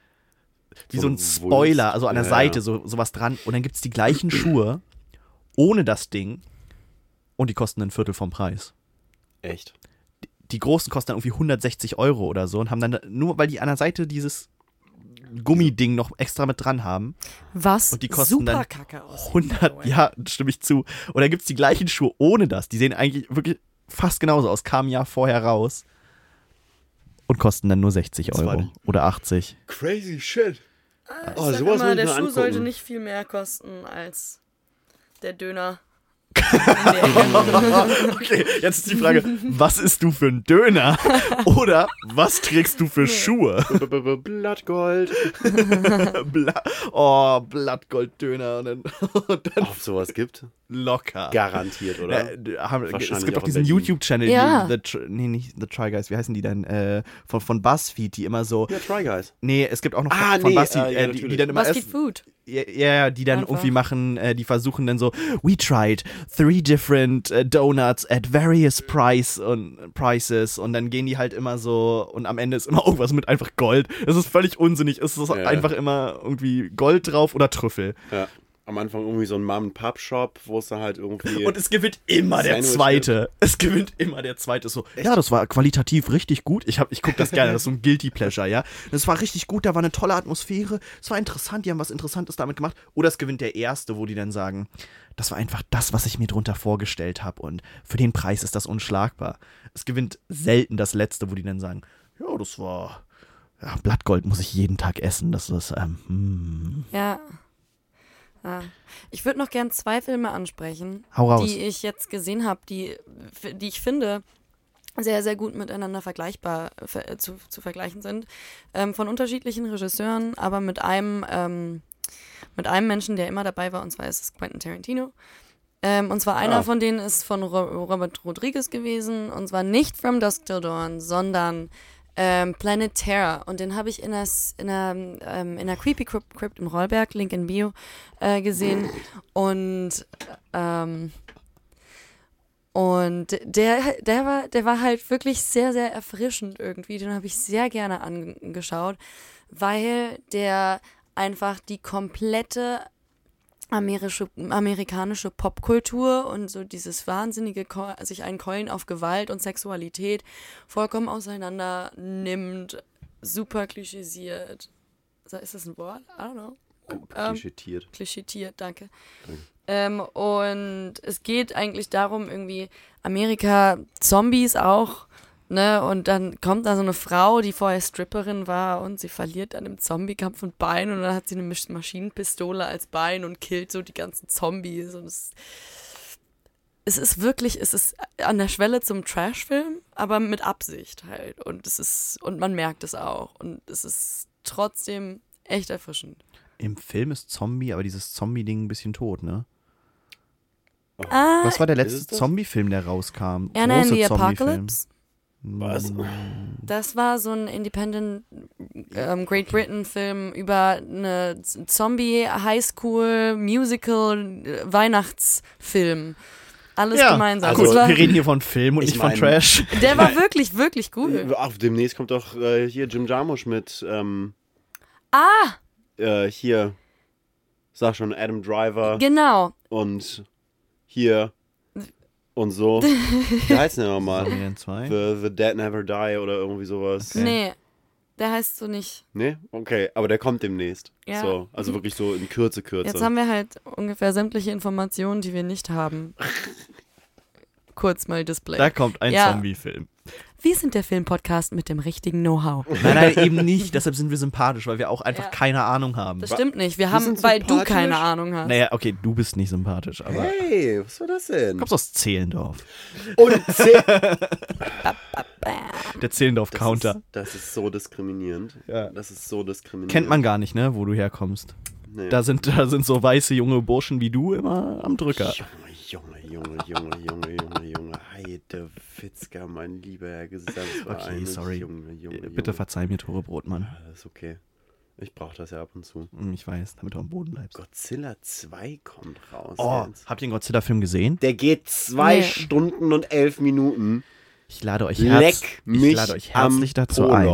Speaker 3: wie
Speaker 1: So
Speaker 3: so,
Speaker 1: ein
Speaker 3: Spoiler, also an der
Speaker 1: Ja,
Speaker 3: Seite, so sowas dran. Und dann gibt es die gleichen Schuhe ohne das Ding und die kosten ein Viertel vom Preis.
Speaker 1: Echt?
Speaker 3: Die großen kosten dann irgendwie 160 Euro oder so und haben dann, nur weil die an der Seite dieses Gummiding noch extra mit dran haben,
Speaker 2: Was
Speaker 3: Und die kosten
Speaker 2: super
Speaker 3: dann
Speaker 2: kacke aus.
Speaker 3: 100, ja, stimme ich zu. Und dann gibt es die gleichen Schuhe ohne das. Die sehen eigentlich wirklich fast genauso aus, kamen Jahr vorher raus und kosten dann nur 60
Speaker 1: Das war
Speaker 3: Euro oder 80.
Speaker 1: Crazy shit.
Speaker 2: Ich
Speaker 1: Oh,
Speaker 2: sag
Speaker 1: sowas
Speaker 2: immer,
Speaker 1: ich
Speaker 2: der Schuh
Speaker 1: angucken.
Speaker 2: sollte nicht viel mehr kosten als der Döner.
Speaker 3: Okay, jetzt ist die Frage, was isst du für ein Döner? Oder was trägst du für Schuhe?
Speaker 1: Blattgold.
Speaker 3: Bla oh, Blattgolddöner und dann, und dann
Speaker 1: Ob es sowas gibt?
Speaker 3: locker.
Speaker 1: Garantiert, oder?
Speaker 3: Äh, d- haben, es gibt
Speaker 1: auch
Speaker 3: diesen. YouTube-Channel,
Speaker 2: Ja.
Speaker 3: die, the, nee, nicht The Try Guys, wie heißen die denn? Äh, von, von BuzzFeed, die immer so,
Speaker 1: ja, Try Guys.
Speaker 3: nee, es gibt auch noch
Speaker 1: Ah,
Speaker 3: von
Speaker 1: nee,
Speaker 3: BuzzFeed,
Speaker 1: äh, ja,
Speaker 3: äh, die, die dann immer
Speaker 2: BuzzFeed
Speaker 3: essen,
Speaker 2: Food.
Speaker 3: Ja, ja, die dann
Speaker 2: Einfach.
Speaker 3: irgendwie machen, äh, die versuchen dann so, we tried three different äh, donuts at various price und prices und dann gehen die halt immer so und am Ende ist immer irgendwas mit einfach Gold. Es ist völlig unsinnig. Es ist
Speaker 1: Ja.
Speaker 3: einfach immer irgendwie Gold drauf oder Trüffel.
Speaker 1: Ja. Am Anfang irgendwie so ein Mom-and-Pop-Shop, wo es dann halt irgendwie.
Speaker 3: Und es gewinnt immer der zweite. Es gewinnt immer der zweite. So, ja, das war qualitativ richtig gut. Ich, hab- ich gucke das gerne. Das ist so ein Guilty Pleasure, ja. Das war richtig gut. Da war eine tolle Atmosphäre. Es war interessant. Die haben was Interessantes damit gemacht. Oder es gewinnt der erste, wo die dann sagen, das war einfach das, was ich mir drunter vorgestellt habe. Und für den Preis ist das unschlagbar. Es gewinnt selten das letzte, wo die dann sagen, ja, das war. Ja, Blattgold muss ich jeden Tag essen. Das ist, ähm, hm.
Speaker 2: Ja. Ja. Ich würde noch gern zwei Filme ansprechen, die ich jetzt gesehen habe, die, die ich finde sehr, sehr gut miteinander vergleichbar ver- zu, zu vergleichen sind. Ähm, von unterschiedlichen Regisseuren, aber mit einem, ähm, mit einem Menschen, der immer dabei war, und zwar ist es Quentin Tarantino. Ähm, und zwar einer
Speaker 1: Ah.
Speaker 2: von denen ist von Ro Robert Rodriguez gewesen, und zwar nicht From Dusk Till Dawn, sondern ähm, Planet Terror. Und den habe ich in der, S- in ähm, Creepy Crypt, Crypt im Rollberg, Link in Bio, äh, gesehen. Und ähm, und der, der, war, der war halt wirklich sehr, sehr erfrischend irgendwie. Den habe ich sehr gerne angeschaut, weil der einfach die komplette amerische, amerikanische Popkultur und so dieses wahnsinnige sich einen Keulen auf Gewalt und Sexualität vollkommen auseinander nimmt, super klischisiert. So, Ist das ein Wort? I don't know. Ähm,
Speaker 1: Klischetiert.
Speaker 2: Klischeetiert, danke.
Speaker 1: Danke.
Speaker 2: Ähm, und es geht eigentlich darum, irgendwie Amerika, Zombies auch, ne? Und dann kommt da so eine Frau, die vorher Stripperin war und sie verliert dann im Zombiekampf ein Bein und dann hat sie eine Masch- Maschinenpistole als Bein und killt so die ganzen Zombies und es, es ist wirklich, es ist an der Schwelle zum Trashfilm, aber mit Absicht halt und es ist, und man merkt es auch und es ist trotzdem echt erfrischend.
Speaker 3: Im Film ist Zombie, aber dieses Zombie-Ding ein bisschen tot, ne?
Speaker 2: Ah,
Speaker 3: Was war der letzte? Zombie-Film, der rauskam?
Speaker 2: Anna and
Speaker 3: Große
Speaker 2: the
Speaker 3: Zombie-Film.
Speaker 2: Apocalypse?
Speaker 1: Was?
Speaker 2: Das war so ein Independent ähm, Great Britain Film über eine Zombie Highschool Musical äh, Weihnachtsfilm. Alles
Speaker 3: Ja,
Speaker 2: gemeinsam.
Speaker 1: also
Speaker 2: war,
Speaker 3: wir reden hier von Film und
Speaker 1: Ich
Speaker 3: nicht von
Speaker 1: mein-
Speaker 3: Trash.
Speaker 2: der war wirklich, wirklich gut.
Speaker 1: Ach, demnächst kommt doch äh, hier Jim Jarmusch mit. Ähm,
Speaker 2: Ah,
Speaker 1: äh, hier. Sag schon, Adam Driver
Speaker 2: genau.
Speaker 1: und hier und so. Wie heißt der nochmal?
Speaker 3: Zombie 2.
Speaker 1: The, The Dead Never Die oder irgendwie sowas.
Speaker 3: Okay.
Speaker 2: Nee, der heißt so nicht.
Speaker 1: Nee? Okay, aber der kommt demnächst.
Speaker 2: Ja.
Speaker 1: So, also wirklich so in Kürze, Kürze.
Speaker 2: Jetzt haben wir halt ungefähr sämtliche Informationen, die wir nicht haben. Kurz mal Display.
Speaker 3: Da kommt ein
Speaker 2: Ja.
Speaker 3: Zombie-Film.
Speaker 2: Wir sind der Filmpodcast mit dem richtigen Know-how.
Speaker 3: Nein, nein, eben nicht. Deshalb sind wir sympathisch, weil wir auch einfach
Speaker 2: Ja.
Speaker 3: keine Ahnung haben.
Speaker 2: Das stimmt nicht. Wir
Speaker 1: Wir
Speaker 2: haben, weil du keine Ahnung hast.
Speaker 3: Naja, okay, du bist nicht sympathisch, aber
Speaker 1: hey, was war das denn?
Speaker 3: du kommst aus Zehlendorf.
Speaker 1: Und zäh-
Speaker 3: Der Zehlendorf-Counter.
Speaker 1: Das ist, das ist so diskriminierend.
Speaker 3: Ja.
Speaker 1: Das ist so diskriminierend.
Speaker 3: Kennt man gar nicht, ne, wo du herkommst.
Speaker 1: Nee.
Speaker 3: Da sind, da sind so weiße junge Burschen wie du immer am Drücker.
Speaker 1: Junge, Junge, Junge, Junge, Junge, Junge, Junge. Heide Witzka, mein lieber Herr Gesangsverein.
Speaker 3: Okay, sorry.
Speaker 1: Junge, Junge, Junge.
Speaker 3: Bitte verzeih mir, Tore Brotmann.
Speaker 1: Ja, Das ist okay. Ich brauche das ja ab und zu.
Speaker 3: Hm, Ich weiß, damit du am Boden bleibst.
Speaker 1: Godzilla 2 kommt raus.
Speaker 3: Oh,
Speaker 1: jetzt.
Speaker 3: habt ihr den Godzilla-Film gesehen?
Speaker 1: Der geht zwei
Speaker 2: Nee.
Speaker 1: Stunden und elf Minuten.
Speaker 3: Ich lade euch, herz,
Speaker 1: Leck mich
Speaker 3: ich lade euch herzlich
Speaker 1: am
Speaker 3: dazu ein.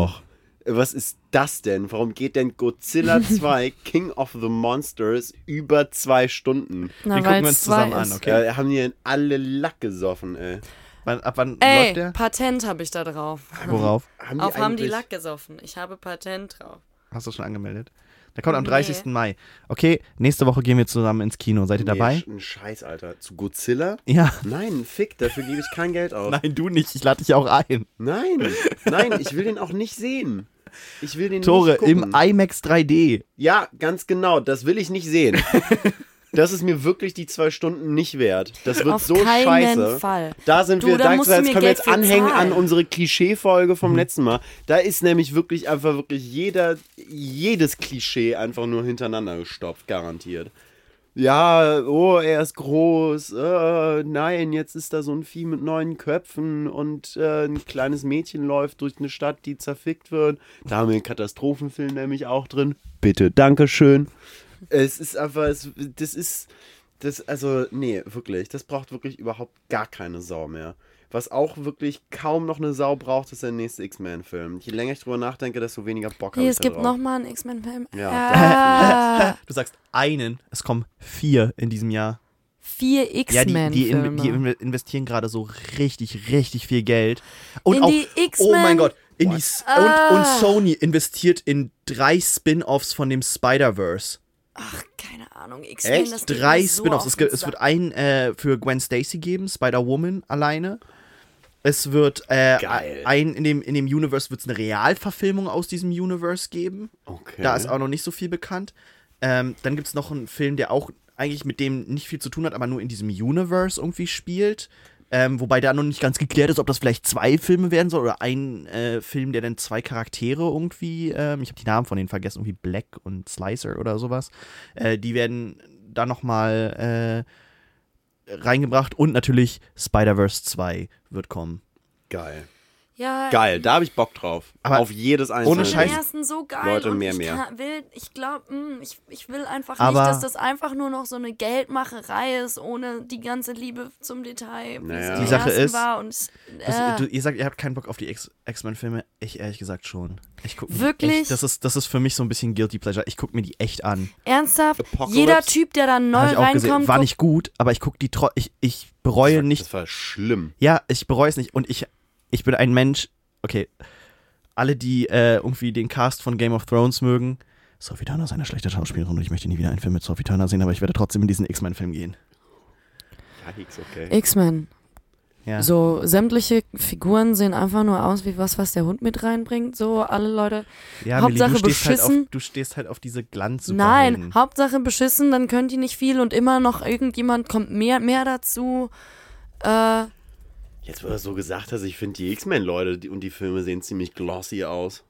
Speaker 1: Was ist das denn? Warum geht denn Godzilla 2 King of the Monsters über zwei Stunden?
Speaker 2: Na,
Speaker 3: Wir gucken uns zusammen an, okay?
Speaker 1: Ja, haben die denn alle Lack gesoffen, ey?
Speaker 3: Wann, ab wann
Speaker 2: Ey,
Speaker 3: läuft der?
Speaker 2: Patent habe ich da drauf.
Speaker 3: Worauf?
Speaker 1: Haben
Speaker 2: Auf haben die Lack gesoffen. Ich habe Patent drauf.
Speaker 3: Hast du schon angemeldet? Der kommt am
Speaker 2: Nee.
Speaker 3: 30. Mai. Okay, nächste Woche gehen wir zusammen ins Kino. Seid ihr dabei?
Speaker 1: Nee, ein Scheiß, Alter. Zu Godzilla?
Speaker 3: Ja.
Speaker 1: Nein, fick, dafür gebe ich kein Geld aus.
Speaker 3: Nein, du nicht. Ich lade dich auch ein.
Speaker 1: Nein, nein, ich will den auch nicht sehen. Ich will den
Speaker 3: Tore im IMAX 3D.
Speaker 1: Ja, ganz genau, das will ich nicht sehen. Das ist mir wirklich die zwei Stunden nicht wert. Das wird
Speaker 2: Auf
Speaker 1: so
Speaker 2: keinen
Speaker 1: scheiße.
Speaker 2: Fall.
Speaker 1: Da sind
Speaker 2: Du,
Speaker 1: wir,
Speaker 2: da
Speaker 1: da,
Speaker 2: musst
Speaker 1: jetzt
Speaker 2: du mir
Speaker 1: können wir
Speaker 2: Geld
Speaker 1: jetzt anhängen an
Speaker 2: zahlen.
Speaker 1: unsere Klischee-Folge vom letzten Mal. Da ist nämlich wirklich einfach wirklich jeder, jedes Klischee einfach nur hintereinander gestopft, garantiert. Ja, oh, er ist groß. Äh, nein, jetzt ist da so ein Vieh mit neun Köpfen und äh, ein kleines Mädchen läuft durch eine Stadt, die zerfickt wird. Da haben wir einen Katastrophenfilm nämlich auch drin. Bitte, Dankeschön. Es ist einfach, es, das ist, das, also, nee, wirklich, das braucht wirklich überhaupt gar keine Sau mehr. Was auch wirklich kaum noch eine Sau braucht, ist der nächste X-Men-Film. Je länger ich drüber nachdenke, desto weniger Bock habe ich
Speaker 2: es gibt nochmal einen X-Men-Film.
Speaker 1: Ja,
Speaker 2: Ah,
Speaker 3: Du sagst einen, es kommen vier in diesem Jahr.
Speaker 2: vier
Speaker 3: Ja, die, die, in, die inve- investieren gerade so richtig, richtig viel Geld. Und
Speaker 2: In
Speaker 3: auch,
Speaker 2: die X-Men?
Speaker 3: Oh mein Gott. In die, S-
Speaker 2: Ah.
Speaker 3: und, und Sony investiert in drei Spin-Offs von dem Spider-Verse.
Speaker 2: Ach, keine Ahnung. X-Men,
Speaker 1: Echt?
Speaker 2: das
Speaker 3: Drei
Speaker 2: so
Speaker 3: Spin-offs. Es, es wird einen äh, für Gwen Stacy geben, Spider-Woman alleine. Es wird äh, ein in dem, in dem Universe wird es eine Realverfilmung aus diesem Universe geben.
Speaker 1: Okay.
Speaker 3: Da ist auch noch nicht so viel bekannt. Ähm, dann gibt es noch einen Film, der auch eigentlich mit dem nicht viel zu tun hat, aber nur in diesem Universe irgendwie spielt. Ähm, wobei da noch nicht ganz geklärt ist, ob das vielleicht zwei Filme werden soll oder ein äh, Film, der dann zwei Charaktere irgendwie, ähm, ich habe die Namen von denen vergessen, irgendwie Black und Slicer oder sowas. Äh, die werden da nochmal äh, reingebracht und natürlich Spider-Verse 2 wird kommen.
Speaker 1: Geil.
Speaker 2: Ja,
Speaker 1: Geil, da habe ich Bock drauf.
Speaker 3: Aber
Speaker 1: Auf jedes einzelne.
Speaker 3: ohne
Speaker 2: Ich
Speaker 3: Scheiß.
Speaker 2: ersten so geil
Speaker 1: Leute,
Speaker 2: und
Speaker 1: mehr,
Speaker 2: ich
Speaker 1: mehr.
Speaker 2: kann- will, ich glaube, ich, ich will einfach
Speaker 3: Aber-
Speaker 2: nicht, dass das einfach nur noch so eine Geldmacherei ist, ohne die ganze Liebe zum Detail, wie
Speaker 1: Naja.
Speaker 2: es
Speaker 1: Die
Speaker 2: im
Speaker 3: Sache ist,
Speaker 2: war und äh,
Speaker 3: du, ihr sagt, ihr habt keinen Bock auf die X-Men-Filme. Ich ehrlich gesagt schon. Ich guck mir die
Speaker 2: Wirklich?
Speaker 3: Echt, das, ist, das ist für mich so ein bisschen Guilty Pleasure. Ich gucke mir die echt an.
Speaker 2: ernsthaft,
Speaker 1: Apocalypse?
Speaker 2: jeder Typ, der da neu
Speaker 3: auch gesehen.
Speaker 2: reinkommt,
Speaker 3: War nicht gut, aber ich gucke die tro ich, ich bereue
Speaker 1: das war,
Speaker 3: nicht.
Speaker 1: Das war schlimm.
Speaker 3: Ja, ich bereue es nicht. Und ich, ich bin ein Mensch. Okay. Alle, die äh, irgendwie den Cast von Game of Thrones mögen. Sophie Turner ist eine schlechte Schauspielerin und ich möchte nie wieder einen Film mit Sophie Turner sehen, aber ich werde trotzdem in diesen X-Men-Film gehen.
Speaker 1: Yikes, okay.
Speaker 2: X-Men.
Speaker 3: Ja.
Speaker 2: So, sämtliche Figuren sehen einfach nur aus wie was, was der Hund mit reinbringt. So, alle Leute.
Speaker 3: ja,
Speaker 2: Hauptsache
Speaker 3: Millie, du stehst, halt auf,
Speaker 2: beschissen.
Speaker 3: du stehst halt auf diese glanz
Speaker 2: Nein, Hauptsache beschissen, dann können die nicht viel und immer noch irgendjemand kommt mehr, mehr dazu. Äh,
Speaker 1: Jetzt, wo du das so gesagt hast, ich finde die X-Men-Leute die- und die Filme sehen ziemlich glossy aus.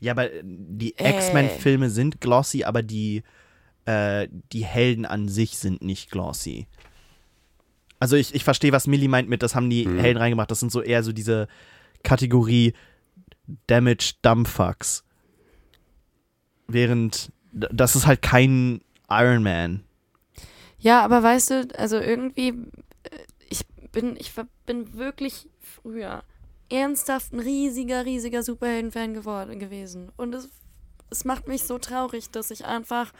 Speaker 3: Ja, aber äh, die
Speaker 2: Äh.
Speaker 3: X-Men-Filme sind glossy, aber die, äh, die Helden an sich sind nicht glossy. Also ich, ich verstehe, was Millie meint mit, das haben die
Speaker 1: Mhm.
Speaker 3: Helden reingemacht. Das sind so eher so diese Kategorie Damage Dumbfucks. Während das ist halt kein Iron Man.
Speaker 2: ja, aber weißt du, also irgendwie, bin, ich bin wirklich früher ernsthaft ein riesiger, riesiger Superhelden-Fan geworden gewesen. Und es, es macht mich so traurig, dass ich einfach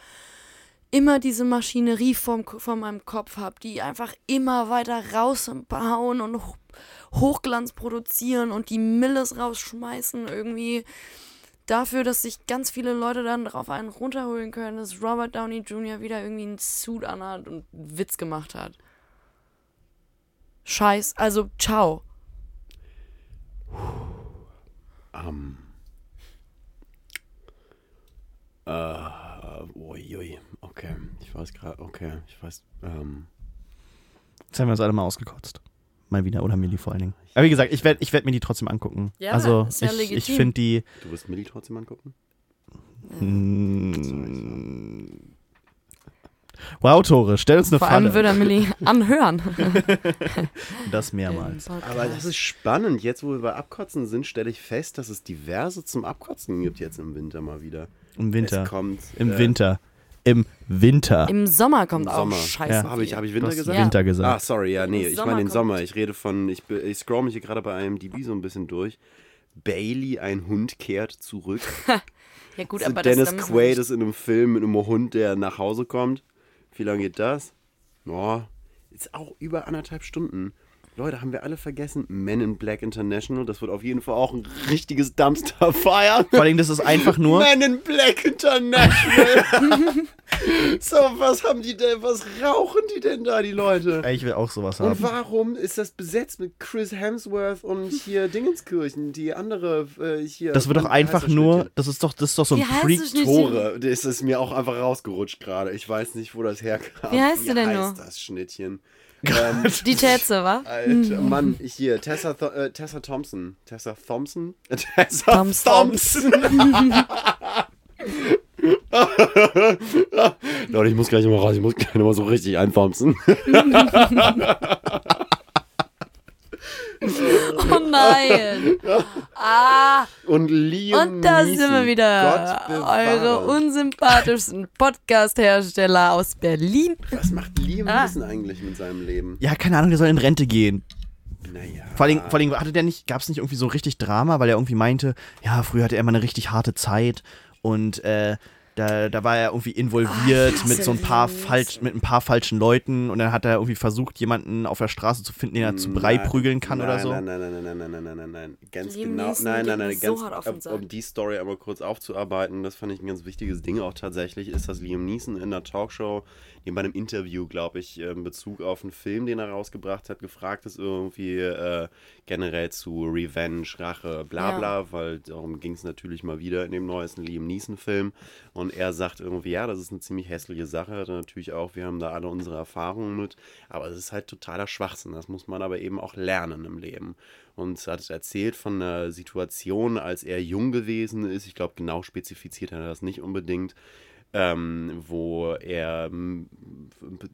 Speaker 2: immer diese Maschinerie vom, meinem Kopf habe, die einfach immer weiter rausbauen und Ho- Hochglanz produzieren und die Milles rausschmeißen irgendwie dafür, dass sich ganz viele Leute dann drauf einen runterholen können, dass Robert Downey Jr. wieder irgendwie einen Suit anhat und Witz gemacht hat. Scheiß, also ciao.
Speaker 1: Ähm. Äh, uiui, okay. Ich weiß gerade, okay, ich weiß, ähm.
Speaker 3: Jetzt haben wir uns alle mal ausgekotzt. Mal wieder, oder Millie vor allen Dingen. Aber wie gesagt, ich werde ich werd mir die trotzdem angucken.
Speaker 2: Ja,
Speaker 3: also
Speaker 2: ist ja
Speaker 3: ich, ich
Speaker 2: legitim.
Speaker 3: finde die.
Speaker 1: Du wirst Millie trotzdem angucken?
Speaker 3: Mm, Wow, Tore, stell uns eine
Speaker 2: Vor
Speaker 3: Falle.
Speaker 2: allem würde er Millie anhören.
Speaker 3: das mehrmals.
Speaker 1: Aber das ist spannend. Jetzt, wo wir bei Abkotzen sind, stelle ich fest, dass es diverse zum Abkotzen gibt jetzt im Winter mal wieder.
Speaker 3: Im Winter.
Speaker 1: Es kommt,
Speaker 3: Im
Speaker 1: äh,
Speaker 3: Winter. Im Winter.
Speaker 2: Im Sommer kommt
Speaker 1: Im
Speaker 2: auch
Speaker 1: Sommer.
Speaker 2: Scheiße.
Speaker 3: Ja.
Speaker 1: Habe ich, hab ich Winter gesagt?
Speaker 2: Ja.
Speaker 3: Winter
Speaker 1: Ah,
Speaker 3: gesagt.
Speaker 1: sorry, ja, nee,
Speaker 2: Im
Speaker 1: ich
Speaker 2: Sommer
Speaker 1: meine den Sommer. Ich rede von, ich, ich scroll mich hier gerade bei IMDb so ein bisschen durch. Bailey, ein Hund, kehrt zurück.
Speaker 2: Ja gut,
Speaker 1: So
Speaker 2: aber
Speaker 1: Dennis
Speaker 2: das,
Speaker 1: Quaid ist in einem Film mit einem Hund, der nach Hause kommt. Wie lange geht das? Ja, ist auch über anderthalb Stunden. Leute, haben wir alle vergessen? Men in Black International, das wird auf jeden Fall auch ein richtiges Dumpster feiern.
Speaker 3: Vor allem, das ist einfach nur.
Speaker 1: Men in Black International. so, was haben die denn, was rauchen die denn da, die Leute?
Speaker 3: Ey, Ich will auch sowas
Speaker 1: Und
Speaker 3: haben.
Speaker 1: warum ist das besetzt mit Chris Hemsworth und hier Dingenskirchen, die andere äh, hier.
Speaker 3: Das wird doch einfach nur. Das ist doch, das ist doch so ein Freak.
Speaker 1: Tore. Das ist mir auch einfach rausgerutscht gerade. Ich weiß nicht, wo das herkam.
Speaker 2: Wie heißt sie denn
Speaker 1: heißt
Speaker 2: nur?
Speaker 1: das Schnittchen? ähm,
Speaker 2: Die Tätze, wa?
Speaker 1: Alter, Mann, hier, Tessa, Tho- äh, Tessa Thompson. Tessa Thompson? Tessa
Speaker 2: Thoms-
Speaker 1: Thompson. Leute, ich muss gleich mal raus. Ich muss gleich mal so richtig einthompson.
Speaker 2: Oh nein. Ah,
Speaker 1: Und Liam
Speaker 2: und da sind wir
Speaker 1: Neeson.
Speaker 2: wieder. Eure unsympathischsten Podcast-Hersteller aus Berlin.
Speaker 1: Was macht Liam
Speaker 2: Ah.
Speaker 1: Neeson eigentlich mit seinem Leben?
Speaker 3: Ja, keine Ahnung, der soll in Rente gehen.
Speaker 1: Naja.
Speaker 3: Vor allem, vor allem hatte der nicht, gab es nicht irgendwie so richtig Drama, weil er irgendwie meinte, ja, früher hatte er immer eine richtig harte Zeit und äh, da, da war er irgendwie involviert
Speaker 2: Oh,
Speaker 3: mit so ein paar falsch, mit ein paar falschen Leuten und dann hat er irgendwie versucht, jemanden auf der Straße zu finden, den er zu Brei prügeln kann
Speaker 1: nein,
Speaker 3: oder so.
Speaker 1: Nein, nein, nein, nein, nein, nein, nein, nein, nein, nein. Ganz
Speaker 2: Liam
Speaker 1: genau.
Speaker 2: Neeson
Speaker 1: Nein, nein, nein,
Speaker 2: so
Speaker 1: ganz,
Speaker 2: hart auf den
Speaker 1: um, um die Story einmal kurz aufzuarbeiten, das fand ich ein ganz wichtiges Ding auch tatsächlich, ist, dass Liam Neeson in einer Talkshow, in bei einem Interview, glaube ich, in Bezug auf einen Film, den er rausgebracht hat, gefragt ist irgendwie äh, generell zu Revenge, Rache, bla
Speaker 2: Ja.
Speaker 1: bla, weil darum ging es natürlich mal wieder in dem neuesten Liam Neeson-Film. Und er sagt irgendwie, ja, das ist eine ziemlich hässliche Sache. Hat natürlich auch, wir haben da alle unsere Erfahrungen mit. Aber es ist halt totaler Schwachsinn. Das muss man aber eben auch lernen im Leben. Und hat erzählt von einer Situation, als er jung gewesen ist. Ich glaube, genau spezifiziert hat er das nicht unbedingt. Ähm, wo er m,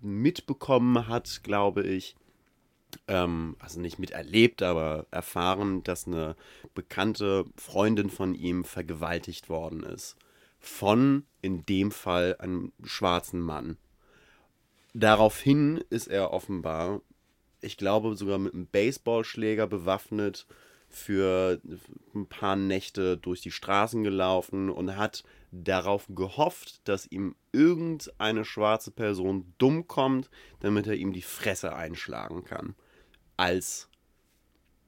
Speaker 1: mitbekommen hat, glaube ich, ähm, also nicht miterlebt, aber erfahren, dass eine bekannte Freundin von ihm vergewaltigt worden ist. Von, in dem Fall, einem schwarzen Mann. Daraufhin ist er offenbar, ich glaube sogar mit einem Baseballschläger bewaffnet, für ein paar Nächte durch die Straßen gelaufen und hat darauf gehofft, dass ihm irgendeine schwarze Person dumm kommt, damit er ihm die Fresse einschlagen kann. Als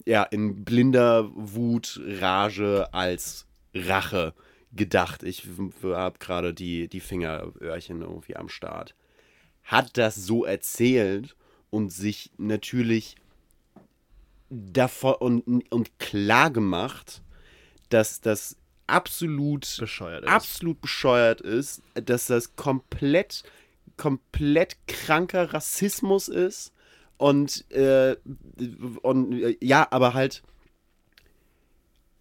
Speaker 1: ja, in blinder Wut, Rage, als Rache gedacht. Ich habe gerade die, die Fingeröhrchen irgendwie am Start. Hat das so erzählt und sich natürlich davon und, und klar gemacht, dass das absolut
Speaker 3: Bescheuert ist.
Speaker 1: absolut bescheuert ist, dass das komplett, komplett kranker Rassismus ist und, äh, und äh, ja, aber halt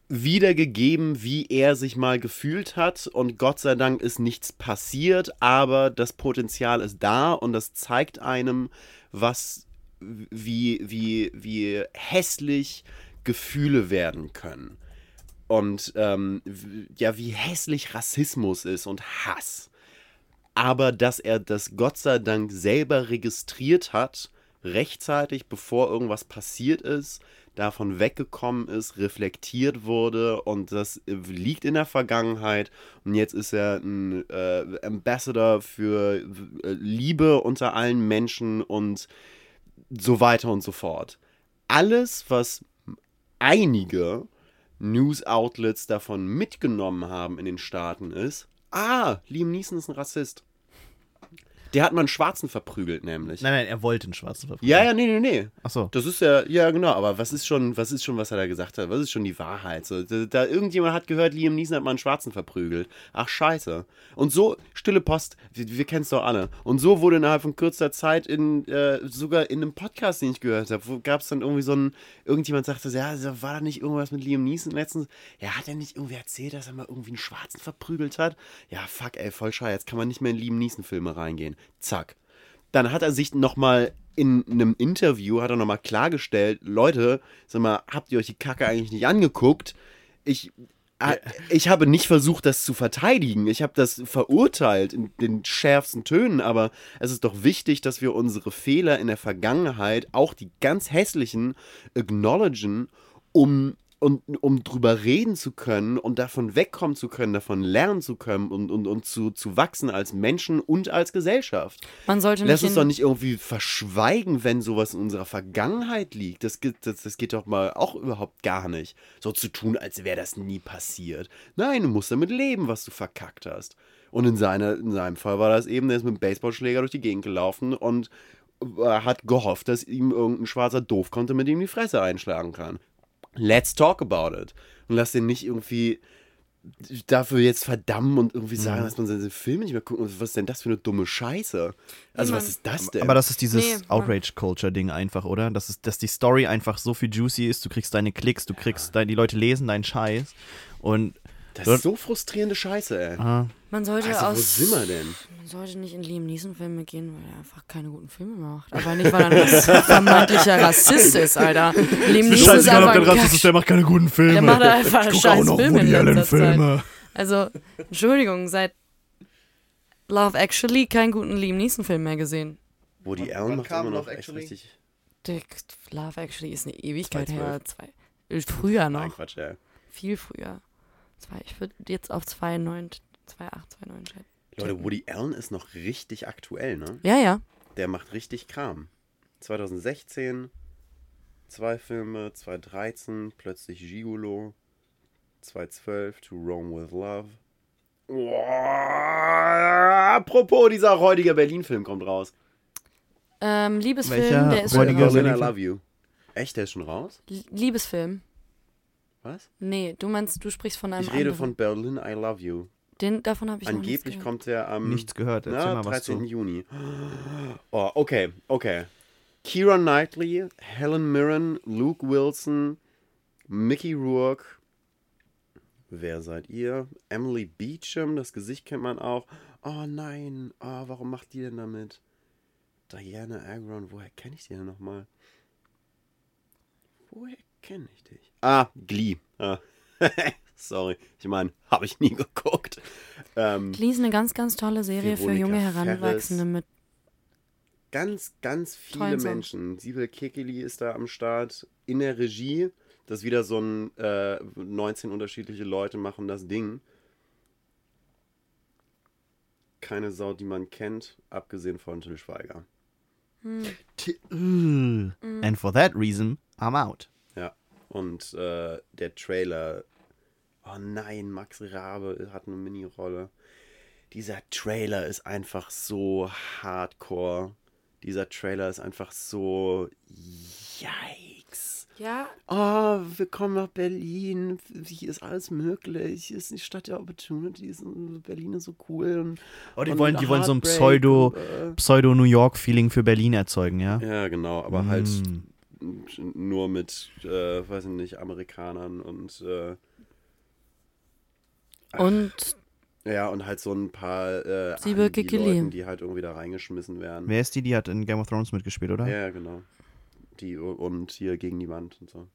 Speaker 1: wiedergegeben, wie er sich mal gefühlt hat und Gott sei Dank ist nichts passiert, aber das Potenzial ist da und das zeigt einem, was wie, wie, wie hässlich Gefühle werden können und ähm, ja, wie hässlich Rassismus ist und Hass. Aber dass er das Gott sei Dank selber registriert hat, rechtzeitig bevor irgendwas passiert ist, davon weggekommen ist, reflektiert wurde und das äh, liegt in der Vergangenheit und jetzt ist er ein äh, Ambassador für äh, Liebe unter allen Menschen und so weiter und so fort. Alles, was einige News-Outlets davon mitgenommen haben in den Staaten ist, ah, Liam Neeson ist ein Rassist. Der hat mal einen Schwarzen verprügelt, nämlich.
Speaker 3: Nein, nein, er wollte einen schwarzen verprügeln.
Speaker 1: Ja, ja, nee, nee, nee.
Speaker 3: Achso.
Speaker 1: Das ist ja, ja genau, aber was ist schon, was ist schon, was er da gesagt hat? Was ist schon die Wahrheit? So, da, da irgendjemand hat gehört, Liam Neeson hat mal einen Schwarzen verprügelt. Ach scheiße. Und so, stille Post, wir, wir kennen es doch alle. Und so wurde innerhalb von kürzester Zeit in, äh, sogar in einem Podcast, den ich gehört habe, wo gab es dann irgendwie so ein, irgendjemand sagte, so, ja, war da nicht irgendwas mit Liam Neeson letztens? Ja, hat er nicht irgendwie erzählt, dass er mal irgendwie einen Schwarzen verprügelt hat? Ja, fuck, ey, voll scheiße, jetzt kann man nicht mehr in Liam Neeson-Filme reingehen. Zack. dann hat er sich nochmal in einem Interview, hat er nochmal klargestellt, Leute, sag mal, habt ihr euch die Kacke eigentlich nicht angeguckt? Ich, äh, ich habe nicht versucht, das zu verteidigen. Ich habe das verurteilt in den schärfsten Tönen, aber es ist doch wichtig, dass wir unsere Fehler in der Vergangenheit, auch die ganz hässlichen, acknowledgen, um und um drüber reden zu können und davon wegkommen zu können, davon lernen zu können und, und, und zu, zu wachsen als Menschen und als Gesellschaft.
Speaker 2: Man sollte nicht
Speaker 1: Lass uns doch nicht irgendwie verschweigen, wenn sowas in unserer Vergangenheit liegt. Das, geht- das, das geht doch mal auch überhaupt gar nicht. So zu tun, als wäre das nie passiert. Nein, du musst damit leben, was du verkackt hast. Und in, seiner, in seinem Fall war das eben, der ist mit dem Baseballschläger durch die Gegend gelaufen und äh, hat gehofft, dass ihm irgendein schwarzer Doof kommt, damit ihm die Fresse einschlagen kann. Let's talk about it. Und lass den nicht irgendwie dafür jetzt verdammen und irgendwie sagen, dass man seine Filme nicht mehr guckt. Und Was ist denn das für eine dumme Scheiße? Also, was
Speaker 2: Niemand-
Speaker 1: ist das denn?
Speaker 3: Aber das ist dieses
Speaker 2: Nee,
Speaker 3: Outrage-Culture-Ding einfach, oder? Das ist, dass die Story einfach so viel juicy ist, du kriegst deine Klicks, du kriegst, dein, die Leute lesen deinen Scheiß und
Speaker 1: Das ist so frustrierende Scheiße, ey.
Speaker 3: ah,
Speaker 2: Man sollte
Speaker 1: Also, wo
Speaker 2: aus.
Speaker 1: sind wir denn?
Speaker 2: Man sollte nicht in Liam Neeson-Filme gehen, weil er einfach keine guten Filme macht. Aber nicht, weil er ein vermeintlicher Rassist ist, Alter. Liam Neeson ist einfach ein Kack-
Speaker 3: der macht keine guten Filme.
Speaker 2: Der macht einfach
Speaker 3: Ich
Speaker 2: scheiß
Speaker 3: auch noch
Speaker 2: Filme in
Speaker 3: Woody Allen Filme.
Speaker 2: Also, Entschuldigung, seit Love Actually keinen guten Liam Neeson-Film mehr gesehen.
Speaker 1: Woody
Speaker 3: Wann-
Speaker 1: Allen macht immer noch
Speaker 3: Love
Speaker 1: echt
Speaker 3: Actually?
Speaker 1: richtig.
Speaker 2: Dick, Love Actually ist eine Ewigkeit
Speaker 1: 2012.
Speaker 2: her. Zwei, früher
Speaker 1: Nein,
Speaker 2: noch.
Speaker 1: Quatsch, ey.
Speaker 2: Viel früher. Zwei, ich würde jetzt auf 2,9, 2,8, 2,9 schätzen.
Speaker 1: Leute, Woody Allen ist noch richtig aktuell, ne?
Speaker 2: Ja, ja.
Speaker 1: Der macht richtig Kram. 2016, zwei Filme, 2013, plötzlich Gigolo, 2012, To Rome with Love. Boah, apropos, dieser heutige Berlin-Film kommt raus.
Speaker 2: Ähm, Liebesfilm,
Speaker 3: Welcher
Speaker 2: der ist
Speaker 3: heutige
Speaker 2: schon raus.
Speaker 1: Berlin, I? Love You. Echt, der ist schon raus?
Speaker 2: Liebesfilm.
Speaker 1: Was?
Speaker 2: Nee, du meinst, du sprichst von einem
Speaker 1: Ich rede
Speaker 2: anderen.
Speaker 1: von Berlin, I Love You.
Speaker 2: Den, davon habe ich noch nichts
Speaker 1: Angeblich
Speaker 2: gehört.
Speaker 1: kommt der am
Speaker 3: Nichts gehört, erzähl
Speaker 1: na,
Speaker 3: mal was
Speaker 1: 13.
Speaker 3: zu.
Speaker 1: Juni. Oh, okay, okay. Keira Knightley, Helen Mirren, Luke Wilson, Mickey Rourke. Wer seid ihr? Emily Beecham, das Gesicht kennt man auch. Oh nein, oh, warum macht die denn damit? Diana Agron, woher kenne ich die denn nochmal? Woher kenne ich dich? Ah, Glee. Ah. Sorry, ich meine, habe ich nie geguckt. Ähm,
Speaker 2: ist eine ganz, ganz tolle Serie für
Speaker 1: Veronica
Speaker 2: junge
Speaker 1: Ferris.
Speaker 2: Heranwachsende mit.
Speaker 1: ganz, ganz viele. Menschen. Sibyl Kekeli ist da am Start in der Regie. Das ist wieder so ein äh, 19 unterschiedliche Leute machen das Ding. Keine Sau, die man kennt, abgesehen von Till Schweiger.
Speaker 3: Uh. And for that reason, I'm out.
Speaker 1: Ja. Und äh, der Trailer. Oh nein, Max Rabe hat eine Mini-Rolle. Dieser Trailer ist einfach so hardcore. Dieser Trailer ist einfach so. Yikes.
Speaker 2: Ja,
Speaker 1: Oh, wir kommen nach Berlin. Hier ist alles möglich. Hier ist die Stadt der Opportunities. Und Berlin ist so cool. Und,
Speaker 3: Oh, die
Speaker 1: und
Speaker 3: wollen, die wollen so ein Pseudo,
Speaker 1: äh,
Speaker 3: Pseudo-New York-Feeling für Berlin erzeugen, ja?
Speaker 1: Ja, genau. Aber halt
Speaker 3: Mm.
Speaker 1: nur mit, äh, weiß ich nicht, Amerikanern und. Äh,
Speaker 2: und
Speaker 1: Ja, und halt so ein paar äh, die. Leuten, die halt irgendwie da reingeschmissen werden.
Speaker 3: Wer ist die? Die hat in Game of Thrones mitgespielt, oder?
Speaker 1: Ja, genau. Die und hier gegen die Wand und so.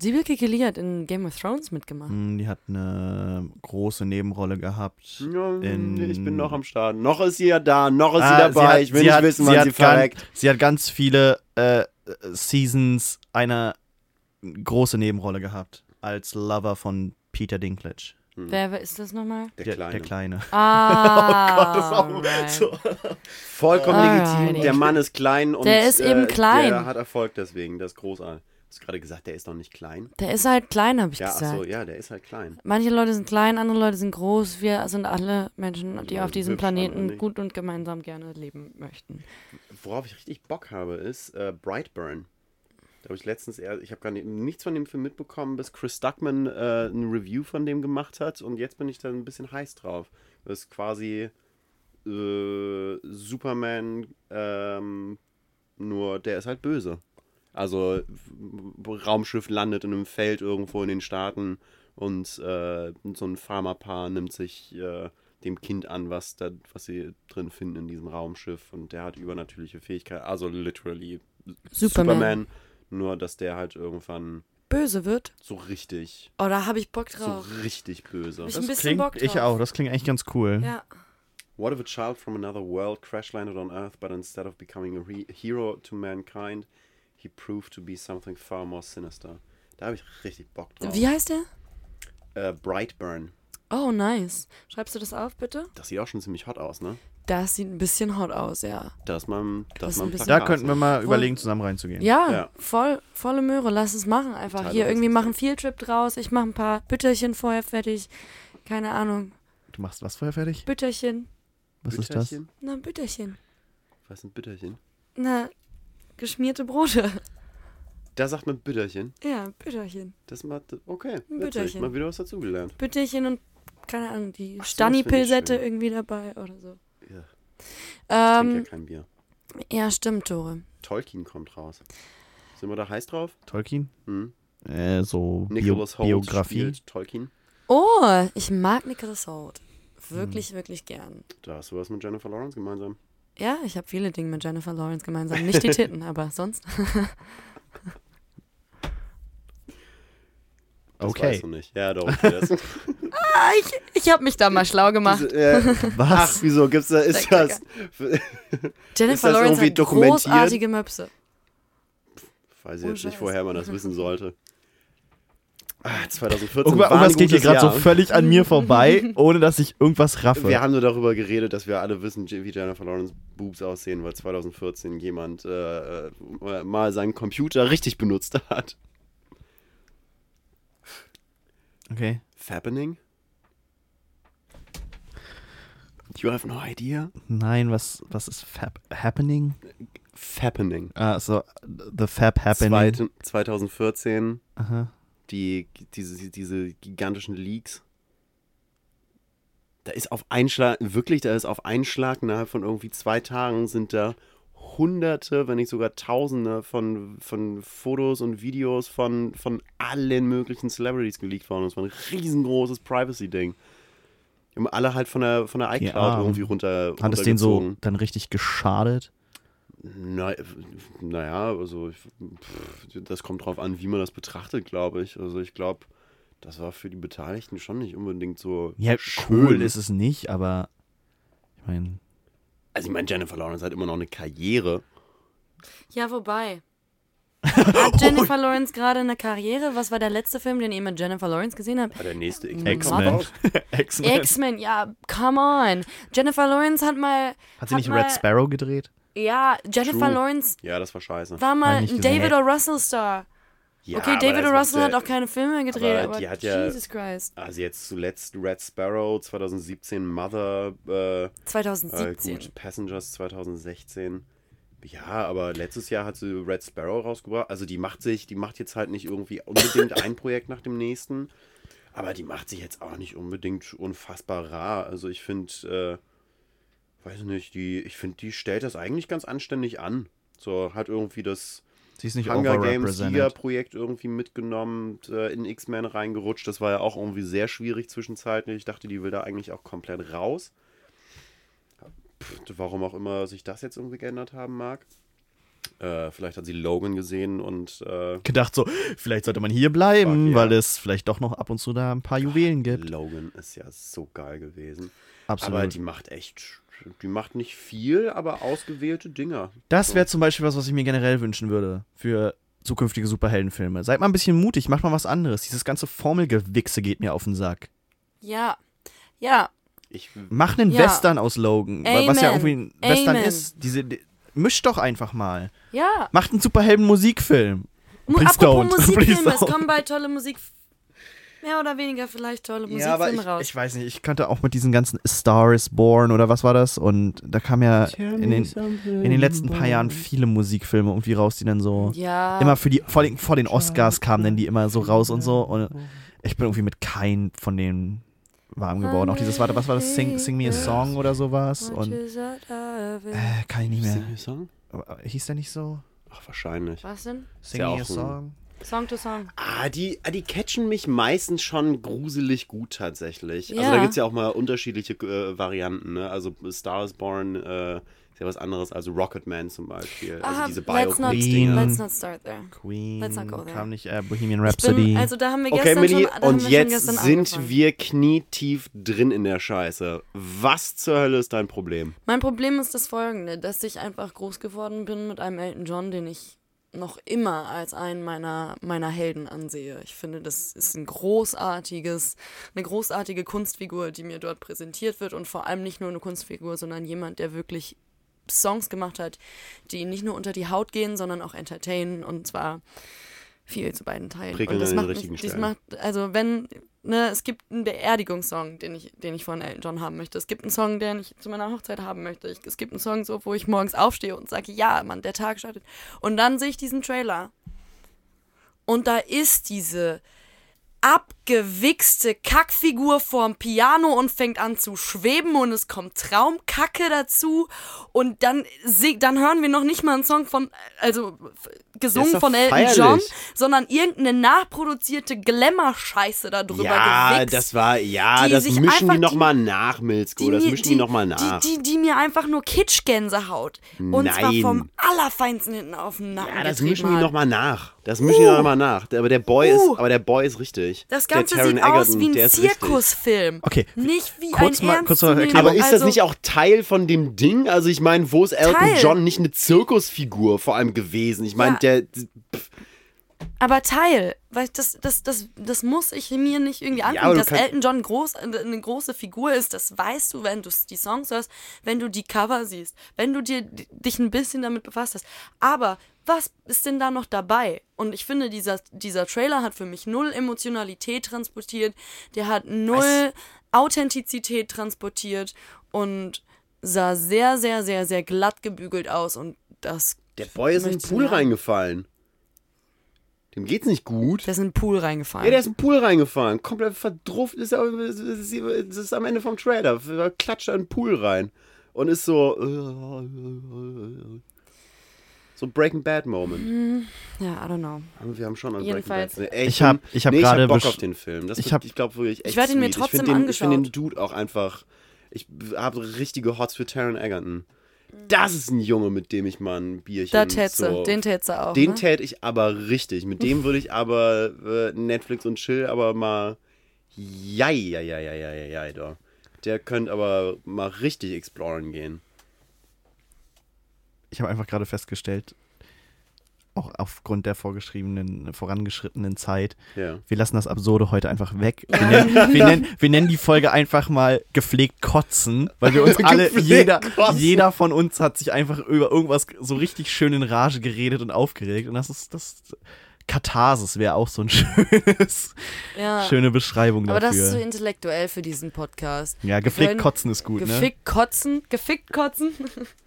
Speaker 2: Sibyl Kekili hat in Game of Thrones mitgemacht.
Speaker 3: Mm, Die hat eine große Nebenrolle gehabt.
Speaker 1: Ja,
Speaker 3: In-
Speaker 1: ich bin noch am Start. Noch ist sie ja da, noch ist
Speaker 3: Ah,
Speaker 1: sie dabei.
Speaker 3: hat-
Speaker 1: ich will nicht
Speaker 3: hat-
Speaker 1: wissen, wann sie
Speaker 3: gan-
Speaker 1: verreckt.
Speaker 3: Sie hat ganz viele äh, Seasons einer große Nebenrolle gehabt. Als Lover von Peter Dinklage.
Speaker 2: Wer, wer ist das nochmal?
Speaker 1: Der,
Speaker 3: Der,
Speaker 1: Kleine.
Speaker 3: der Kleine.
Speaker 2: Ah,
Speaker 3: Oh
Speaker 2: right.
Speaker 3: so.
Speaker 1: Vollkommen
Speaker 2: Alrighty.
Speaker 1: legitim. Der Mann ist klein und
Speaker 2: Der ist eben
Speaker 1: äh,
Speaker 2: klein.
Speaker 1: Der hat Erfolg deswegen. Das ist großartig. Hast du gerade gesagt, der ist noch nicht klein?
Speaker 2: Der ist halt klein, habe ich
Speaker 1: Ja, ach
Speaker 2: gesagt.
Speaker 1: so, ja, der ist halt klein.
Speaker 2: Manche Leute sind klein, andere Leute sind groß. Wir sind alle Menschen, die
Speaker 1: Leute
Speaker 2: auf diesem
Speaker 1: andere
Speaker 2: Planeten gut und gemeinsam gerne leben möchten.
Speaker 1: Worauf ich richtig Bock habe, ist äh, Brightburn. Da habe ich letztens eher, ich habe gar nicht, nichts von dem Film mitbekommen, bis Chris Duckman äh, ein Review von dem gemacht hat und jetzt bin ich da ein bisschen heiß drauf. Das ist quasi äh, Superman, ähm, nur der ist halt böse. Also Raumschiff landet in einem Feld irgendwo in den Staaten und äh, so ein Farmerpaar nimmt sich äh, dem Kind an, was da, was sie drin finden in diesem Raumschiff. Und der hat übernatürliche Fähigkeiten. Also literally
Speaker 2: Superman.
Speaker 1: Superman. Nur, dass der halt irgendwann
Speaker 2: Böse wird.
Speaker 1: so richtig,
Speaker 2: Oh, da habe ich Bock
Speaker 1: so
Speaker 2: drauf.
Speaker 1: richtig böse.
Speaker 2: Hab ich
Speaker 3: Das
Speaker 2: ein bisschen
Speaker 3: klingt,
Speaker 2: Bock
Speaker 3: ich
Speaker 2: drauf.
Speaker 3: auch, das klingt eigentlich ganz cool.
Speaker 2: Ja.
Speaker 1: What if a child from another world crash landed on Earth, but instead of becoming a re- hero to mankind, he proved to be something far more sinister? Da habe ich richtig Bock drauf.
Speaker 2: Wie heißt der?
Speaker 1: Äh, Brightburn.
Speaker 2: Oh, nice. Schreibst du das auf, bitte?
Speaker 1: Das sieht auch schon ziemlich hot aus, ne?
Speaker 2: Das sieht ein bisschen hot aus, ja.
Speaker 1: Dass man,
Speaker 2: Das
Speaker 1: dass
Speaker 2: ist
Speaker 1: man
Speaker 3: Da könnten wir mal
Speaker 2: Voll.
Speaker 3: überlegen, zusammen reinzugehen.
Speaker 2: Ja,
Speaker 1: Ja.
Speaker 2: voll, volle Möhre. Lass es machen. Einfach
Speaker 1: Total
Speaker 2: hier irgendwie machen Fieldtrip draus. Ich mache ein paar Bütterchen vorher fertig. Keine Ahnung.
Speaker 3: Du machst was vorher fertig?
Speaker 2: Bütterchen.
Speaker 3: Was ist das?
Speaker 1: Bütterchen?
Speaker 2: Na, Bütterchen.
Speaker 1: Was sind Bütterchen?
Speaker 2: Na, geschmierte Brote.
Speaker 1: Da sagt man Bütterchen.
Speaker 2: Ja, Bütterchen.
Speaker 1: Das macht, okay.
Speaker 2: Bütterchen.
Speaker 1: Mal wieder was dazugelernt.
Speaker 2: Bütterchen und, keine Ahnung, die
Speaker 1: sowas
Speaker 2: Stani-Pilsette irgendwie dabei oder so.
Speaker 1: Ja. Ich trinke
Speaker 2: Ähm,
Speaker 1: ja kein Bier.
Speaker 2: ja, stimmt, Tore.
Speaker 1: Tolkien kommt raus. Sind wir da heiß drauf?
Speaker 3: Tolkien?
Speaker 1: Hm?
Speaker 3: Äh, so Bio
Speaker 1: Nicholas Holt
Speaker 3: Biografie.
Speaker 1: Tolkien.
Speaker 2: Oh, ich mag Nicholas Holt. Wirklich, wirklich gern.
Speaker 1: Da hast du was mit Jennifer Lawrence gemeinsam.
Speaker 2: Ja, ich habe viele Dinge mit Jennifer Lawrence gemeinsam. Nicht die Titten, aber sonst.
Speaker 1: Das
Speaker 3: Okay.
Speaker 1: weißt du nicht. Ja, doch. Okay, das.
Speaker 2: Ah, ich ich habe mich da mal schlau gemacht.
Speaker 1: Diese, äh, ach,
Speaker 3: Was?
Speaker 1: wieso gibt's da, ist das,
Speaker 2: Jennifer
Speaker 1: das
Speaker 2: Lawrence
Speaker 1: irgendwie
Speaker 2: hat
Speaker 1: dokumentiert?
Speaker 2: großartige Möpse.
Speaker 1: weiß ich
Speaker 2: Ohne
Speaker 1: jetzt nicht, woher man das wissen sollte. Ah, 2014
Speaker 3: Irgendwas,
Speaker 1: war
Speaker 3: irgendwas geht hier gerade so völlig an mir vorbei, ohne dass ich irgendwas raffe.
Speaker 1: Wir haben nur darüber geredet, dass wir alle wissen, wie Jennifer Lawrence Boobs aussehen, weil 2014 jemand äh, äh, mal seinen Computer richtig benutzt hat.
Speaker 3: Okay.
Speaker 1: Fappening? You have no idea?
Speaker 3: Nein, was, was ist Fab Happening?
Speaker 1: Fappening.
Speaker 3: Ah, so, The Fab Happening.
Speaker 1: Zweite, 2014
Speaker 3: Aha.
Speaker 1: die, diese, diese gigantischen Leaks. Da ist auf einen Schlag, wirklich, da ist auf einen Schlag innerhalb von irgendwie zwei Tagen sind da hunderte, wenn nicht sogar tausende von, von Fotos und Videos von, von allen möglichen Celebrities geleakt worden. Das war ein riesengroßes Privacy-Ding. Haben alle halt von der, von der iCloud
Speaker 3: Armen.
Speaker 1: irgendwie runter
Speaker 3: Hat es denen so dann richtig geschadet?
Speaker 1: Na, naja, also ich, pff, das kommt drauf an, wie man das betrachtet, glaube ich. Also ich glaube, das war für die Beteiligten schon nicht unbedingt so
Speaker 3: Ja,
Speaker 1: schön.
Speaker 3: cool ist es nicht, aber ich meine,
Speaker 1: Also ich meine, Jennifer Lawrence hat immer noch eine Karriere.
Speaker 2: Ja, wobei. Hat Jennifer Lawrence gerade eine Karriere? Was war der letzte Film, den ihr mit Jennifer Lawrence gesehen habt?
Speaker 1: Aber der nächste
Speaker 3: X-Men. X-Men.
Speaker 2: X-Men, ja, come on. Jennifer Lawrence hat mal.
Speaker 3: Hat sie nicht
Speaker 2: mal,
Speaker 3: Red Sparrow gedreht?
Speaker 2: Ja, Jennifer
Speaker 1: True.
Speaker 2: Lawrence
Speaker 1: Ja, das war scheiße.
Speaker 2: war mal ein. David O. Russell-Star.
Speaker 1: Ja,
Speaker 2: okay, David Russell
Speaker 1: ja-
Speaker 2: hat auch keine Filme gedreht,
Speaker 1: aber
Speaker 2: aber,
Speaker 1: die hat ja-
Speaker 2: Jesus Christ.
Speaker 1: Also jetzt zuletzt Red Sparrow 2017, Mother, äh, äh,
Speaker 2: 2017.
Speaker 1: gut, Passengers 2016. Ja, aber letztes Jahr hat sie Red Sparrow rausgebracht. Also die macht sich, die macht jetzt halt nicht irgendwie unbedingt ein Projekt nach dem nächsten. Aber die macht sich jetzt auch nicht unbedingt unfassbar rar. Also ich finde, äh, weiß nicht, die, ich finde, die stellt das eigentlich ganz anständig an. So, hat irgendwie das
Speaker 3: Sie ist nicht
Speaker 1: Hunger Games. Sieger-Projekt irgendwie mitgenommen, äh, in X-Men reingerutscht. Das war ja auch irgendwie sehr schwierig zwischenzeitlich. Ich dachte, die will da eigentlich auch komplett raus. Pff, warum auch immer sich das jetzt irgendwie geändert haben mag. Äh, vielleicht hat sie Logan gesehen und äh,
Speaker 3: Gedacht so, vielleicht sollte man hier bleiben,
Speaker 1: Fuck, ja.
Speaker 3: weil es vielleicht doch noch ab und zu da ein paar Juwelen gibt.
Speaker 1: Logan ist ja so geil gewesen.
Speaker 3: Absolut.
Speaker 1: Aber die macht echt, die macht nicht viel, aber ausgewählte Dinger.
Speaker 3: das wäre zum Beispiel was, was ich mir generell wünschen würde für zukünftige Superheldenfilme. Seid mal ein bisschen mutig, macht mal was anderes. Dieses ganze Formelgewichse geht mir auf den Sack.
Speaker 2: Ja. Ja.
Speaker 1: Ich,
Speaker 3: Mach einen
Speaker 2: Ja.
Speaker 3: Western aus Logan, wa- was ja
Speaker 2: Amen.
Speaker 3: irgendwie ein Western
Speaker 2: Amen.
Speaker 3: ist. Diese, die, mischt doch einfach mal.
Speaker 2: Ja.
Speaker 3: Macht einen Superhelden-Musikfilm.
Speaker 2: Mu-
Speaker 3: Please
Speaker 2: Apropos
Speaker 3: don't.
Speaker 2: Musikfilme, es kommen bald tolle Musik. Mehr oder weniger vielleicht tolle
Speaker 3: Ja, aber
Speaker 2: Musikfilme
Speaker 3: ich,
Speaker 2: raus.
Speaker 3: ich weiß nicht, ich kannte auch mit diesen ganzen A Star is Born oder was war das? Und da kam ja in den, in den letzten paar Jahren viele Musikfilme irgendwie raus, die dann so
Speaker 2: ja.
Speaker 3: immer für die, vor den, vor den Oscars kamen dann die immer so raus und so. Und ich bin irgendwie mit keinem von denen warm geworden. Auch dieses, warte, was war das? Sing, Sing Me a Song oder sowas. Und äh, kann ich nicht mehr.
Speaker 1: Song?
Speaker 3: Aber Hieß der nicht so?
Speaker 1: Ach, wahrscheinlich.
Speaker 2: Was denn?
Speaker 3: Sing Me a Song?
Speaker 2: Song to Song.
Speaker 1: Ah, die, ah, die catchen mich meistens schon gruselig gut tatsächlich. Also
Speaker 2: Ja.
Speaker 1: da gibt es ja auch mal unterschiedliche äh, Varianten. Ne? Also Star is Born äh, ist ja was anderes als Rocketman zum Beispiel.
Speaker 2: Aha,
Speaker 1: also diese
Speaker 2: let's not,
Speaker 3: Queen.
Speaker 2: let's not start there.
Speaker 3: Queen,
Speaker 2: Let's not go there.
Speaker 3: kam nicht äh, Bohemian Rhapsody.
Speaker 2: Bin, also da haben wir
Speaker 1: Okay,
Speaker 2: gestern
Speaker 1: Millie,
Speaker 2: schon, da haben
Speaker 1: und jetzt sind
Speaker 2: angefangen.
Speaker 1: wir knietief drin in der Scheiße. Was zur Hölle ist dein Problem?
Speaker 2: Mein Problem ist das folgende, dass ich einfach groß geworden bin mit einem Elton John, den ich noch immer als einen meiner, meiner Helden ansehe. Ich finde, das ist ein großartiges, eine großartige Kunstfigur, die mir dort präsentiert wird und vor allem nicht nur eine Kunstfigur, sondern jemand, der wirklich Songs gemacht hat, die nicht nur unter die Haut gehen, sondern auch entertainen und zwar viel zu beiden Teilen.
Speaker 1: Prickeln
Speaker 2: und das macht mich, das macht, also wenn, ne, es gibt einen Beerdigungssong, den ich, den ich von Elton John haben möchte. Es gibt einen Song, den ich zu meiner Hochzeit haben möchte. Ich, es gibt einen Song, so, wo ich morgens aufstehe und sage, ja, Mann, der Tag startet. Und dann sehe ich diesen Trailer. Und da ist diese abgewichste Kackfigur vorm Piano und fängt an zu schweben und es kommt Traumkacke dazu und dann dann hören wir noch nicht mal einen Song von also gesungen von Elton
Speaker 1: feierlich.
Speaker 2: John, sondern irgendeine nachproduzierte Glamour-Scheiße darüber
Speaker 1: ja,
Speaker 2: gewichst.
Speaker 1: das war, ja, das mischen die nochmal nach, Milzko. Das mischen die, nochmal nach.
Speaker 2: Die, die, die mir einfach nur Kitschgänsehaut. Und zwar
Speaker 1: Nein.
Speaker 2: vom Allerfeinsten hinten auf den Nacken
Speaker 1: ja, das mischen die nochmal nach. Das mischen die nochmal nach. Aber der Boy
Speaker 2: Uh.
Speaker 1: ist, aber der Boy ist richtig.
Speaker 2: Das
Speaker 1: Der
Speaker 2: Ganze sieht aus
Speaker 1: Egerton,
Speaker 2: wie ein. Zirkusfilm.
Speaker 3: Okay,
Speaker 2: Nicht wie
Speaker 3: kurz
Speaker 2: ein
Speaker 3: mal- kurz mal. Erklärung.
Speaker 1: Aber ist das
Speaker 2: also,
Speaker 1: nicht auch Teil von dem Ding? Also ich meine, wo ist Elton
Speaker 2: Teil.
Speaker 1: John nicht eine Zirkusfigur vor allem gewesen? Ich meine,
Speaker 2: Ja.
Speaker 1: der
Speaker 2: Aber Teil, weil das, das, das, das muss ich mir nicht irgendwie angucken.
Speaker 1: du
Speaker 2: dass Elton John groß, eine große Figur ist, das weißt du, wenn du die Songs hörst, wenn du die Cover siehst, wenn du dir, dich ein bisschen damit befasst hast. Aber was ist denn da noch dabei? Und ich finde, dieser, dieser Trailer hat für mich null Emotionalität transportiert, der hat null Authentizität transportiert und sah sehr, sehr, sehr, sehr glatt gebügelt aus und das.
Speaker 1: der Boy ist in den Pool reingefallen. Dem geht's nicht gut.
Speaker 2: Der ist in den Pool reingefallen.
Speaker 1: Ja, der ist in den Pool reingefallen. Komplett verdrufft. Ist, ja- ist, ist, ist, ist am Ende vom Trailer. Er Klatscht in den Pool rein. Und ist so. So Breaking Bad Moment.
Speaker 2: ja, I don't know.
Speaker 1: Aber wir haben schon an
Speaker 2: Jedenfalls-
Speaker 1: Breaking Bad. Ey,
Speaker 3: Ich hab-
Speaker 1: find-
Speaker 3: ich hab
Speaker 1: nee,
Speaker 3: gerade
Speaker 1: hab Bock auf den Film. Das
Speaker 3: ich hab-
Speaker 1: ich glaube wirklich echt
Speaker 2: Ich werd ihn mir trotzdem
Speaker 1: ich den, Ich finde den
Speaker 2: angeschaut.
Speaker 1: Dude auch einfach. Ich habe richtige Hots für Taron Egerton. Das ist ein Junge, mit dem ich mal ein Bierchen.
Speaker 2: Da tätze,
Speaker 1: so,
Speaker 2: den tätze auch.
Speaker 1: Den
Speaker 2: ne?
Speaker 1: tät ich aber richtig. Mit dem würde ich aber äh, Netflix und Chill aber mal. Jai, jai, jai, jai, jai, jai, da. Der könnte aber mal richtig exploren gehen.
Speaker 3: Ich habe einfach gerade festgestellt, auch aufgrund der vorgeschriebenen, vorangeschrittenen Zeit,
Speaker 1: Ja.
Speaker 3: wir lassen das Absurde heute einfach weg. Wir nennen, wir, nennen, wir nennen die Folge einfach mal gepflegt kotzen, weil wir uns alle, jeder,
Speaker 1: kotzen.
Speaker 3: jeder von uns hat sich einfach über irgendwas so richtig schön in Rage geredet und aufgeregt. Und das ist das Katharsis wäre auch so ein schönes,
Speaker 2: Ja.
Speaker 3: schöne Beschreibung
Speaker 2: Aber das
Speaker 3: dafür.
Speaker 2: ist so intellektuell für diesen Podcast.
Speaker 3: ja, gepflegt
Speaker 2: wollen-
Speaker 3: kotzen ist gut, ne?
Speaker 2: Gefickt kotzen, gefickt kotzen.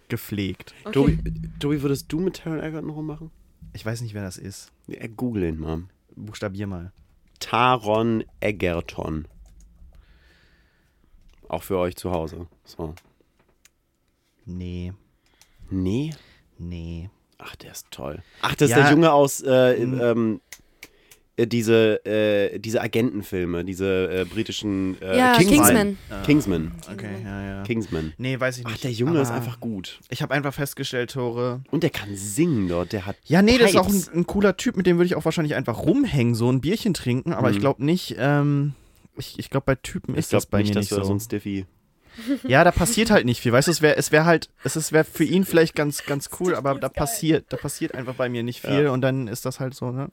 Speaker 3: Gepflegt.
Speaker 2: Okay.
Speaker 1: Tobi, würdest du mit Taron Egerton rummachen?
Speaker 3: Ich weiß nicht, wer das ist.
Speaker 1: Ja, google ihn mal.
Speaker 3: Buchstabier mal.
Speaker 1: Taron Egerton. Auch für euch zu Hause. So.
Speaker 3: Nee,
Speaker 1: Nee?
Speaker 3: nee.
Speaker 1: Ach, der ist toll. Ach, das ist
Speaker 3: Ja.
Speaker 1: der Junge aus äh,
Speaker 3: Mhm.
Speaker 1: ähm, äh, diese, äh, diese Agentenfilme, diese äh, britischen äh,
Speaker 2: Ja,
Speaker 1: Kingsman.
Speaker 2: Kingsman.
Speaker 1: Kingsman.
Speaker 3: Okay, ja, ja.
Speaker 1: Kingsman.
Speaker 3: Nee, weiß ich nicht.
Speaker 1: Ach, der Junge ist einfach gut.
Speaker 3: Ich habe einfach festgestellt, Tore.
Speaker 1: Und der kann singen dort. Der hat.
Speaker 3: Ja, nee, das ist auch
Speaker 1: Pipes.
Speaker 3: ein, ein cooler Typ, mit dem würde ich auch wahrscheinlich einfach rumhängen, so ein Bierchen trinken, aber ich
Speaker 1: Mhm.
Speaker 3: glaube nicht, ähm, ich, ich glaube, bei Typen
Speaker 1: Ich
Speaker 3: ist das
Speaker 1: glaube
Speaker 3: bei
Speaker 1: nicht,
Speaker 3: mir
Speaker 1: dass
Speaker 3: nicht so.
Speaker 1: so ein Stiffy.
Speaker 3: Ja, da passiert halt nicht viel. Weißt du, es wäre es wär halt, es ist- wäre für ihn vielleicht ganz, ganz cool, aber da passiert, da passiert einfach bei mir nicht viel
Speaker 1: Ja.
Speaker 3: und dann ist das halt so, ne?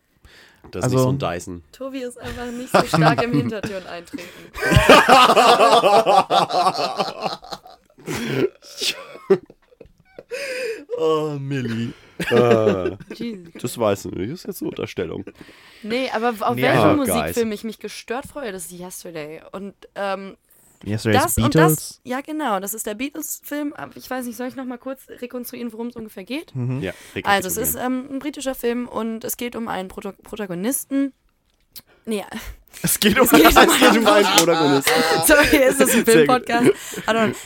Speaker 1: Das ist
Speaker 3: Also-
Speaker 1: nicht so ein Dyson.
Speaker 2: Tobi ist einfach nicht so stark im Hintertüren eintreten.
Speaker 3: Oh, Milli.
Speaker 1: äh,
Speaker 2: Jesus.
Speaker 1: das weiß ich nicht. Das ist jetzt eine Unterstellung.
Speaker 2: Nee, aber auf
Speaker 3: Nee,
Speaker 2: welchen Musikfilm ich mich gestört freue, das ist Yesterday. Und ähm,
Speaker 3: Yesterday's
Speaker 2: das
Speaker 3: Beatles.
Speaker 2: und das, ja genau, das ist der Beatles-Film. Ich weiß nicht, soll ich noch mal kurz rekonstruieren, worum es ungefähr geht?
Speaker 3: Mhm.
Speaker 1: Ja,
Speaker 2: Also es ist ähm, ein britischer Film und es geht um einen Proto Protagonisten. Nee,
Speaker 3: Es geht um,
Speaker 2: Es geht um-
Speaker 1: Es geht um einen Protagonisten.
Speaker 2: Sorry, ist das ein Filmpodcast?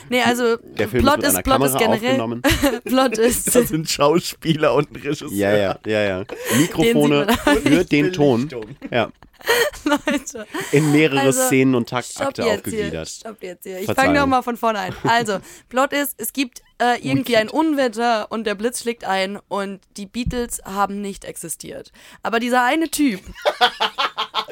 Speaker 2: Nee, also
Speaker 1: Der Film
Speaker 2: Plot
Speaker 1: ist
Speaker 2: ist, Plot ist
Speaker 1: Kamera
Speaker 2: generell.
Speaker 1: aufgenommen.
Speaker 2: Plot ist.
Speaker 3: Das sind Schauspieler und ein Regisseur.
Speaker 1: Ja, ja, ja, ja. Mikrofone für den Ton. Ja.
Speaker 2: Leute.
Speaker 1: In mehrere
Speaker 2: Also,
Speaker 1: Szenen und Taktakte
Speaker 2: hier.
Speaker 1: aufgegliedert.
Speaker 2: Stopp jetzt hier. Ich fange nochmal von vorne ein. Also, Plot ist, es gibt äh, irgendwie ein Unwetter und der Blitz schlägt ein und die Beatles haben nicht existiert. Aber dieser eine Typ,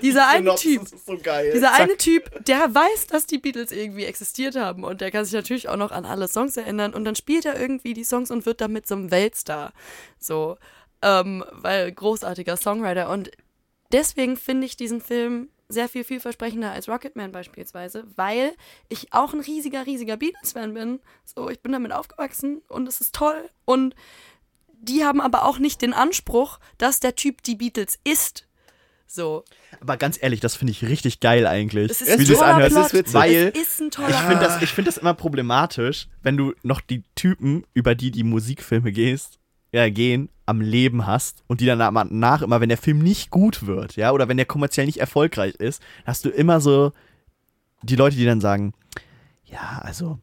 Speaker 2: dieser eine Typ,
Speaker 3: ist so geil.
Speaker 2: dieser eine Typ, der weiß, dass die Beatles irgendwie existiert haben und der kann sich natürlich auch noch an alle Songs erinnern und dann spielt er irgendwie die Songs und wird damit zum Weltstar. So, ähm, weil großartiger Songwriter und deswegen finde ich diesen Film sehr viel vielversprechender als Rocketman beispielsweise, weil ich auch ein riesiger, riesiger Beatles-Fan bin. So, ich bin damit aufgewachsen und es ist toll und die haben aber auch nicht den Anspruch, dass der Typ die Beatles ist. So.
Speaker 3: Aber ganz ehrlich, das finde ich richtig geil eigentlich.
Speaker 2: Es ist
Speaker 3: wie
Speaker 2: ein
Speaker 3: du es
Speaker 2: toller
Speaker 3: anhörst.
Speaker 2: Plot.
Speaker 3: Es ist witzig. Weil
Speaker 2: es ist ein toller
Speaker 3: ich finde das, ich find das immer problematisch, wenn du noch die Typen, über die die Musikfilme gehst, ja, gehen, am Leben hast und die dann nach immer, wenn der Film nicht gut wird, ja, oder wenn der kommerziell nicht erfolgreich ist, hast du immer so die Leute, die dann sagen, ja, also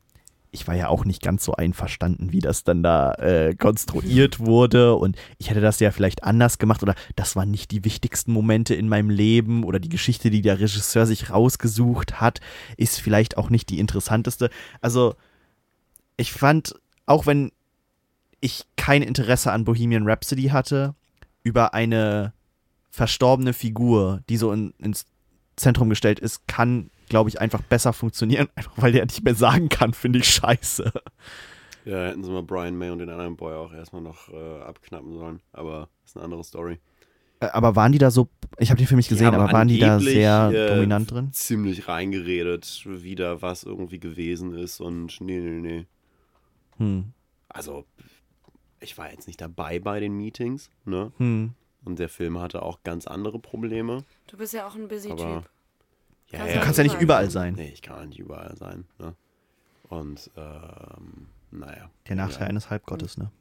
Speaker 3: ich war ja auch nicht ganz so einverstanden, wie das dann da äh, konstruiert wurde und ich hätte das ja vielleicht anders gemacht oder das waren nicht die wichtigsten Momente in meinem Leben oder die Geschichte, die der Regisseur sich rausgesucht hat, ist vielleicht auch nicht die interessanteste. Also ich fand, auch wenn ich kein Interesse an Bohemian Rhapsody hatte, über eine verstorbene Figur, die so in, ins Zentrum gestellt ist, kann, glaube ich, einfach besser funktionieren, einfach weil der nicht mehr sagen kann, finde ich scheiße.
Speaker 1: Ja, hätten sie mal Brian May und den anderen Boy auch erstmal noch äh, abknappen sollen. Aber ist eine andere Story.
Speaker 3: Äh, Aber waren die da so, ich habe den Film nicht gesehen, aber waren die da sehr
Speaker 1: äh,
Speaker 3: dominant drin?
Speaker 1: Ziemlich reingeredet, wie da was irgendwie gewesen ist und nee, nee, nee.
Speaker 3: Hm.
Speaker 1: Also, ich war jetzt nicht dabei bei den Meetings, ne?
Speaker 3: Hm.
Speaker 1: Und der Film hatte auch ganz andere Probleme.
Speaker 2: Du bist ja auch ein busy Typ.
Speaker 1: Ja,
Speaker 3: Du
Speaker 2: Ja,
Speaker 3: kannst ja nicht
Speaker 2: überall
Speaker 3: sein.
Speaker 1: Nee, ich kann nicht überall sein, ne? Und, ähm, naja.
Speaker 3: Der Nachteil
Speaker 1: Ja.
Speaker 3: eines Halbgottes, ne?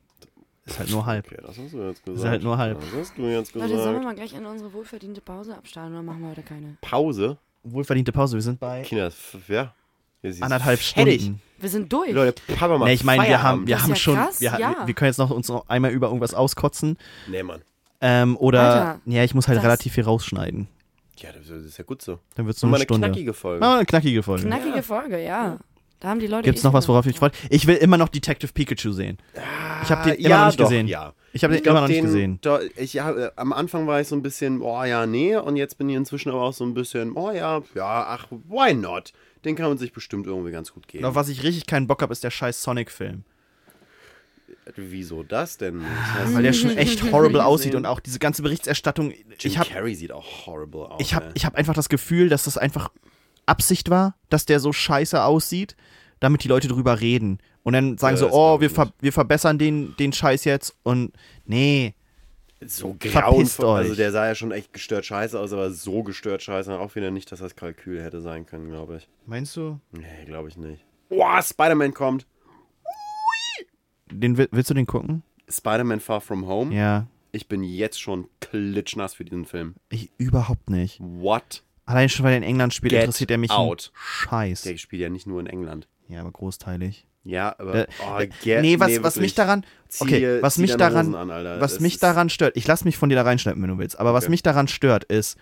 Speaker 3: Ist halt nur halb.
Speaker 1: Okay, das hast du jetzt gesagt.
Speaker 3: Ist halt nur halb.
Speaker 1: Das hast du jetzt
Speaker 2: Leute, sollen wir
Speaker 1: gesagt.
Speaker 2: mal gleich in unsere wohlverdiente Pause absteigen oder machen wir heute keine?
Speaker 1: Pause?
Speaker 3: Wohlverdiente Pause, wir sind bei
Speaker 1: Kinder, ja.
Speaker 3: Anderthalb
Speaker 1: fertig.
Speaker 3: Stunden.
Speaker 2: Wir sind durch.
Speaker 1: Leute, Papa macht
Speaker 3: Nee, ich meine, wir haben, wir haben
Speaker 2: ja
Speaker 3: schon,
Speaker 2: krass,
Speaker 3: wir,
Speaker 2: ja.
Speaker 3: wir, können jetzt noch uns noch einmal über irgendwas auskotzen.
Speaker 1: Nee, Mann.
Speaker 3: Ähm, oder,
Speaker 2: Alter,
Speaker 3: ja, ich muss halt relativ viel rausschneiden.
Speaker 1: Ja, das ist ja gut so.
Speaker 3: Dann wird es
Speaker 1: mal
Speaker 3: eine
Speaker 1: eine
Speaker 3: Stunde.
Speaker 1: knackige Folge.
Speaker 3: Ah, eine knackige Folge.
Speaker 2: Knackige Folge, ja. Da haben die Leute.
Speaker 3: Gibt es
Speaker 2: eh
Speaker 3: noch was, worauf ich freue? Ich will immer noch Detective Pikachu sehen. Ich habe den immer
Speaker 1: ja,
Speaker 3: noch nicht
Speaker 1: doch,
Speaker 3: gesehen.
Speaker 1: Ja.
Speaker 3: Ich habe den
Speaker 1: glaub,
Speaker 3: immer noch nicht
Speaker 1: den-
Speaker 3: gesehen.
Speaker 1: Da, ich, ja, äh, am Anfang war ich so ein bisschen, oh ja, nee. Und jetzt bin ich inzwischen aber auch so ein bisschen, oh ja, ja, ach, why not? Den kann man sich bestimmt irgendwie ganz gut geben.
Speaker 3: Auf was ich richtig keinen Bock habe, ist der scheiß Sonic-Film.
Speaker 1: Wieso das denn? Das heißt,
Speaker 3: Weil der schon echt horrible aussieht und auch diese ganze Berichterstattung.
Speaker 1: Jim
Speaker 3: ich habe
Speaker 1: Carrey sieht auch horrible aus.
Speaker 3: ich hab,
Speaker 1: ey.
Speaker 3: ich hab einfach das Gefühl, dass das einfach Absicht war, dass der so scheiße aussieht, damit die Leute drüber reden. Und dann sagen
Speaker 1: Ja,
Speaker 3: so, oh, wir, ver
Speaker 1: nicht.
Speaker 3: wir verbessern den, den Scheiß jetzt. Und nee,
Speaker 1: so grauenvoll. Also der sah ja schon echt gestört scheiße aus, aber so gestört scheiße auch wieder nicht, dass das Kalkül hätte sein können, glaube ich.
Speaker 3: meinst du?
Speaker 1: Nee, glaube ich nicht. Boah, Spider-Man kommt.
Speaker 3: Den, will- willst du den gucken?
Speaker 1: Spider-Man Far From Home.
Speaker 3: Ja,
Speaker 1: Ich bin jetzt schon klitschnass für diesen Film.
Speaker 3: ich überhaupt nicht.
Speaker 1: What?
Speaker 3: Allein schon, weil er in England spielt,
Speaker 1: Get
Speaker 3: interessiert er mich
Speaker 1: out.
Speaker 3: Scheiß.
Speaker 1: Der spielt ja nicht nur in England.
Speaker 3: Ja, aber großteilig.
Speaker 1: Ja, aber. Oh, get,
Speaker 3: nee, was, was
Speaker 1: wirklich.
Speaker 3: mich daran. Okay,
Speaker 1: dir-
Speaker 3: was mich daran.
Speaker 1: An,
Speaker 3: was
Speaker 1: Das
Speaker 3: mich daran stört, ich lass mich von dir da reinschneiden, wenn du willst, aber was
Speaker 1: Okay.
Speaker 3: mich daran stört, ist,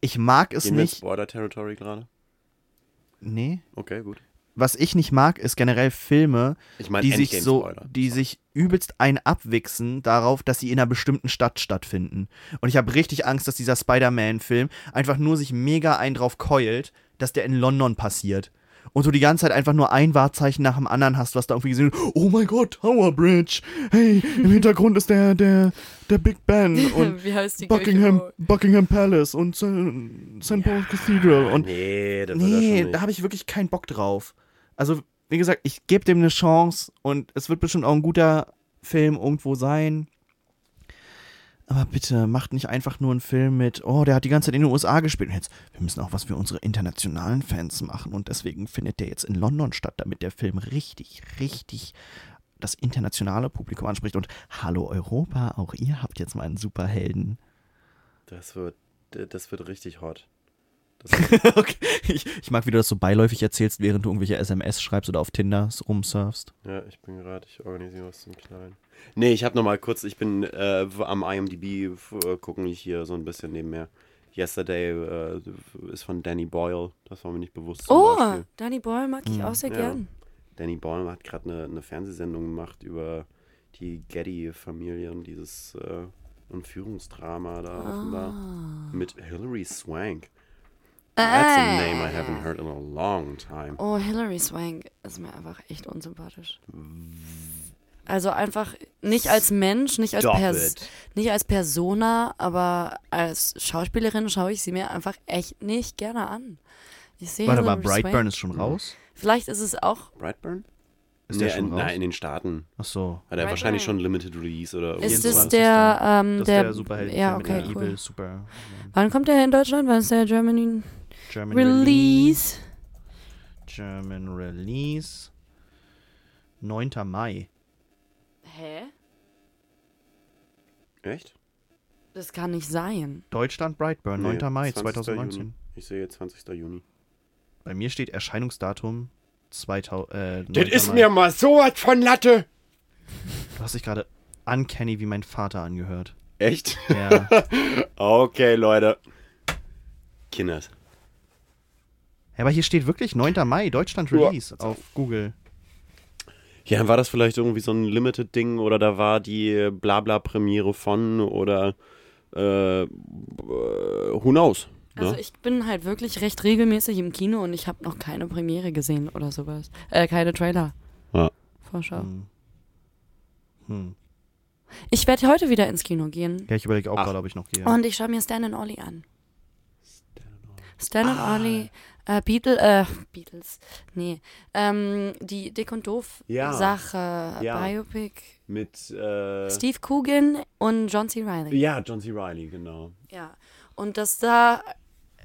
Speaker 3: ich mag es
Speaker 1: Gehen wir
Speaker 3: nicht.
Speaker 1: Spoiler Territory gerade?
Speaker 3: Nee.
Speaker 1: Okay, gut.
Speaker 3: Was ich nicht mag, ist generell Filme,
Speaker 1: Ich meine,
Speaker 3: die sich so,
Speaker 1: Spoiler.
Speaker 3: die sich übelst ein abwichsen darauf, dass sie in einer bestimmten Stadt stattfinden. Und ich habe richtig Angst, dass dieser Spider-Man-Film einfach nur sich mega ein drauf keult, dass der in London passiert. Und du die ganze Zeit einfach nur ein Wahrzeichen nach dem anderen hast, was da irgendwie gesehen Oh mein Gott, Tower Bridge. Hey, im Hintergrund ist der, der, der Big Ben und
Speaker 2: Wie heißt die
Speaker 3: Buckingham? Buckingham Palace und St. St. Paul's Cathedral. Und
Speaker 1: nee, das wird
Speaker 3: Nee,
Speaker 1: schon
Speaker 3: da habe ich wirklich keinen Bock drauf. Also, wie gesagt, ich gebe dem eine Chance und es wird bestimmt auch ein guter Film irgendwo sein. Aber bitte, macht nicht einfach nur einen Film mit, oh, der hat die ganze Zeit in den USA gespielt. Und jetzt, wir müssen auch was für unsere internationalen Fans machen. Und deswegen findet der jetzt in London statt, damit der Film richtig, richtig das internationale Publikum anspricht. Und hallo Europa, auch ihr habt jetzt mal einen Superhelden.
Speaker 1: Das wird, das wird richtig hot.
Speaker 3: Okay. ich, ich mag, wie du das so beiläufig erzählst, während du irgendwelche SMS schreibst oder auf Tinder rumsurfst.
Speaker 1: ja, ich bin gerade, ich organisiere was zum Kleinen. Nee, ich habe nochmal kurz, ich bin äh, am IMDb äh, gucken ich hier so ein bisschen nebenher. Yesterday äh, ist von Danny Boyle, das war mir nicht bewusst.
Speaker 2: Oh,
Speaker 1: Beispiel.
Speaker 2: Danny Boyle mag ich
Speaker 3: Hm,
Speaker 2: auch sehr
Speaker 1: ja.
Speaker 2: gern.
Speaker 1: Danny Boyle hat gerade eine, eine Fernsehsendung gemacht über die Getty-Familie und dieses äh, Entführungsdrama da offenbar
Speaker 2: Ah.
Speaker 1: mit Hilary Swank. That's a name I
Speaker 2: Ah.
Speaker 1: haven't heard in a long time.
Speaker 2: Oh, Hilary Swank ist mir einfach echt unsympathisch. Also einfach nicht als Mensch, nicht als,
Speaker 1: Stop
Speaker 2: Pers
Speaker 1: it.
Speaker 2: nicht als Persona, aber als Schauspielerin schaue ich sie mir einfach echt nicht gerne an. Ich sehe
Speaker 3: Warte mal, Brightburn
Speaker 2: Swank.
Speaker 3: ist schon raus?
Speaker 2: Vielleicht ist es auch.
Speaker 1: Brightburn?
Speaker 3: Ist
Speaker 1: nee,
Speaker 3: der schon
Speaker 1: in,
Speaker 3: raus?
Speaker 1: nein, in den Staaten.
Speaker 3: Ach so.
Speaker 1: Hat er wahrscheinlich schon Limited Release oder
Speaker 2: Ist
Speaker 1: 24.
Speaker 2: es der, ähm,
Speaker 3: Das
Speaker 2: der,
Speaker 3: der Superhelden
Speaker 2: ja, okay,
Speaker 3: der
Speaker 2: cool.
Speaker 3: Evil Super
Speaker 2: Wann kommt der in Deutschland? Wann ist der Germany
Speaker 3: German
Speaker 2: Release?
Speaker 3: German Release 9. Mai.
Speaker 2: Hä?
Speaker 1: Echt?
Speaker 2: Das kann nicht sein.
Speaker 3: Deutschland Brightburn, 9.
Speaker 1: Nee,
Speaker 3: Mai
Speaker 1: 20.
Speaker 3: 2019.
Speaker 1: Juni. Ich sehe jetzt 20. Juni.
Speaker 3: Bei mir steht Erscheinungsdatum 2000, äh, 9.
Speaker 1: Das ist
Speaker 3: Mai.
Speaker 1: mir mal so was von Latte.
Speaker 3: Du hast dich gerade uncanny wie mein Vater angehört.
Speaker 1: Echt?
Speaker 3: Ja.
Speaker 1: Okay, Leute. Kinders.
Speaker 3: Ja, aber hier steht wirklich 9. Mai, Deutschland
Speaker 1: Ja.
Speaker 3: Release auf Google.
Speaker 1: Ja, war das vielleicht irgendwie so ein Limited-Ding oder da war die Blabla-Premiere von oder äh, who knows?
Speaker 2: Also
Speaker 1: Ne?
Speaker 2: ich bin halt wirklich recht regelmäßig im Kino und ich habe noch keine Premiere gesehen oder sowas. Äh, keine Trailer.
Speaker 1: Ja.
Speaker 2: Vorschau.
Speaker 3: Hm. Hm.
Speaker 2: Ich werde heute wieder ins Kino gehen
Speaker 3: Ja, ich überlege auch gerade, ob ich noch gehe.
Speaker 2: und ich schaue mir Stan and Ollie an. Stan and Ollie, äh, Beatle, äh, Beatles, nee, ähm, die Dick und Doof
Speaker 1: Ja.
Speaker 2: Sache,
Speaker 1: Ja.
Speaker 2: Biopic,
Speaker 1: Mit, äh,
Speaker 2: Steve Coogan und John C. Reilly.
Speaker 1: ja, John C. Reilly, genau.
Speaker 2: Ja, und dass da,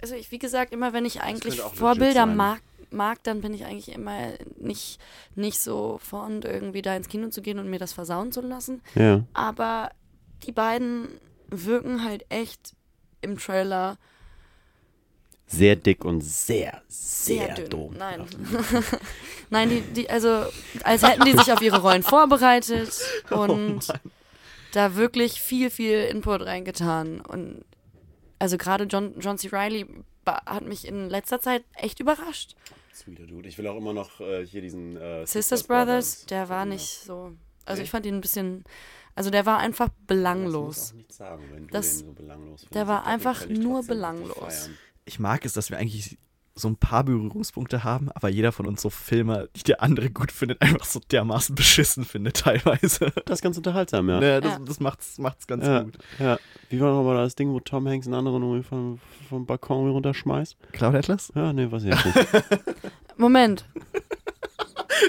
Speaker 2: also ich, wie gesagt, immer wenn ich eigentlich Vorbilder mag, mag, dann bin ich eigentlich immer nicht, nicht so fond, irgendwie da ins Kino zu gehen und mir das versauen zu lassen.
Speaker 1: Ja.
Speaker 2: Aber die beiden wirken halt echt im Trailer
Speaker 1: Sehr dick und sehr,
Speaker 2: sehr,
Speaker 1: sehr,
Speaker 2: dünn.
Speaker 1: dumm.
Speaker 2: Nein. Nein, die, die, also als hätten die sich auf ihre Rollen vorbereitet
Speaker 1: Oh
Speaker 2: und da wirklich viel, viel Input reingetan. Und also gerade John, John C. Reilly ba- hat mich in letzter Zeit echt überrascht.
Speaker 1: Sweeter Dude. Ich will auch immer noch äh, hier diesen äh,
Speaker 2: Sisters Brothers, der war nicht so. Also ich fand ihn ein bisschen. Also der war einfach belanglos.
Speaker 1: Das muss auch nichts sagen, wenn du
Speaker 2: Das-
Speaker 1: den so belanglos findest.
Speaker 2: der war einfach nur belanglos.
Speaker 3: Ich mag es, dass wir eigentlich so ein paar Berührungspunkte haben, aber jeder von uns so Filme, die der andere gut findet, einfach so dermaßen beschissen findet teilweise.
Speaker 1: Das ist ganz unterhaltsam, ja.
Speaker 3: Ne, das,
Speaker 2: Ja.
Speaker 3: das macht's, macht's ganz
Speaker 1: Ja,
Speaker 3: gut.
Speaker 1: ja. Wie war nochmal das Ding, wo Tom Hanks einen anderen irgendwie vom, vom Balkon runterschmeißt?
Speaker 3: Cloud Atlas?
Speaker 1: Ja, nee, weiß ich jetzt nicht.
Speaker 2: Moment,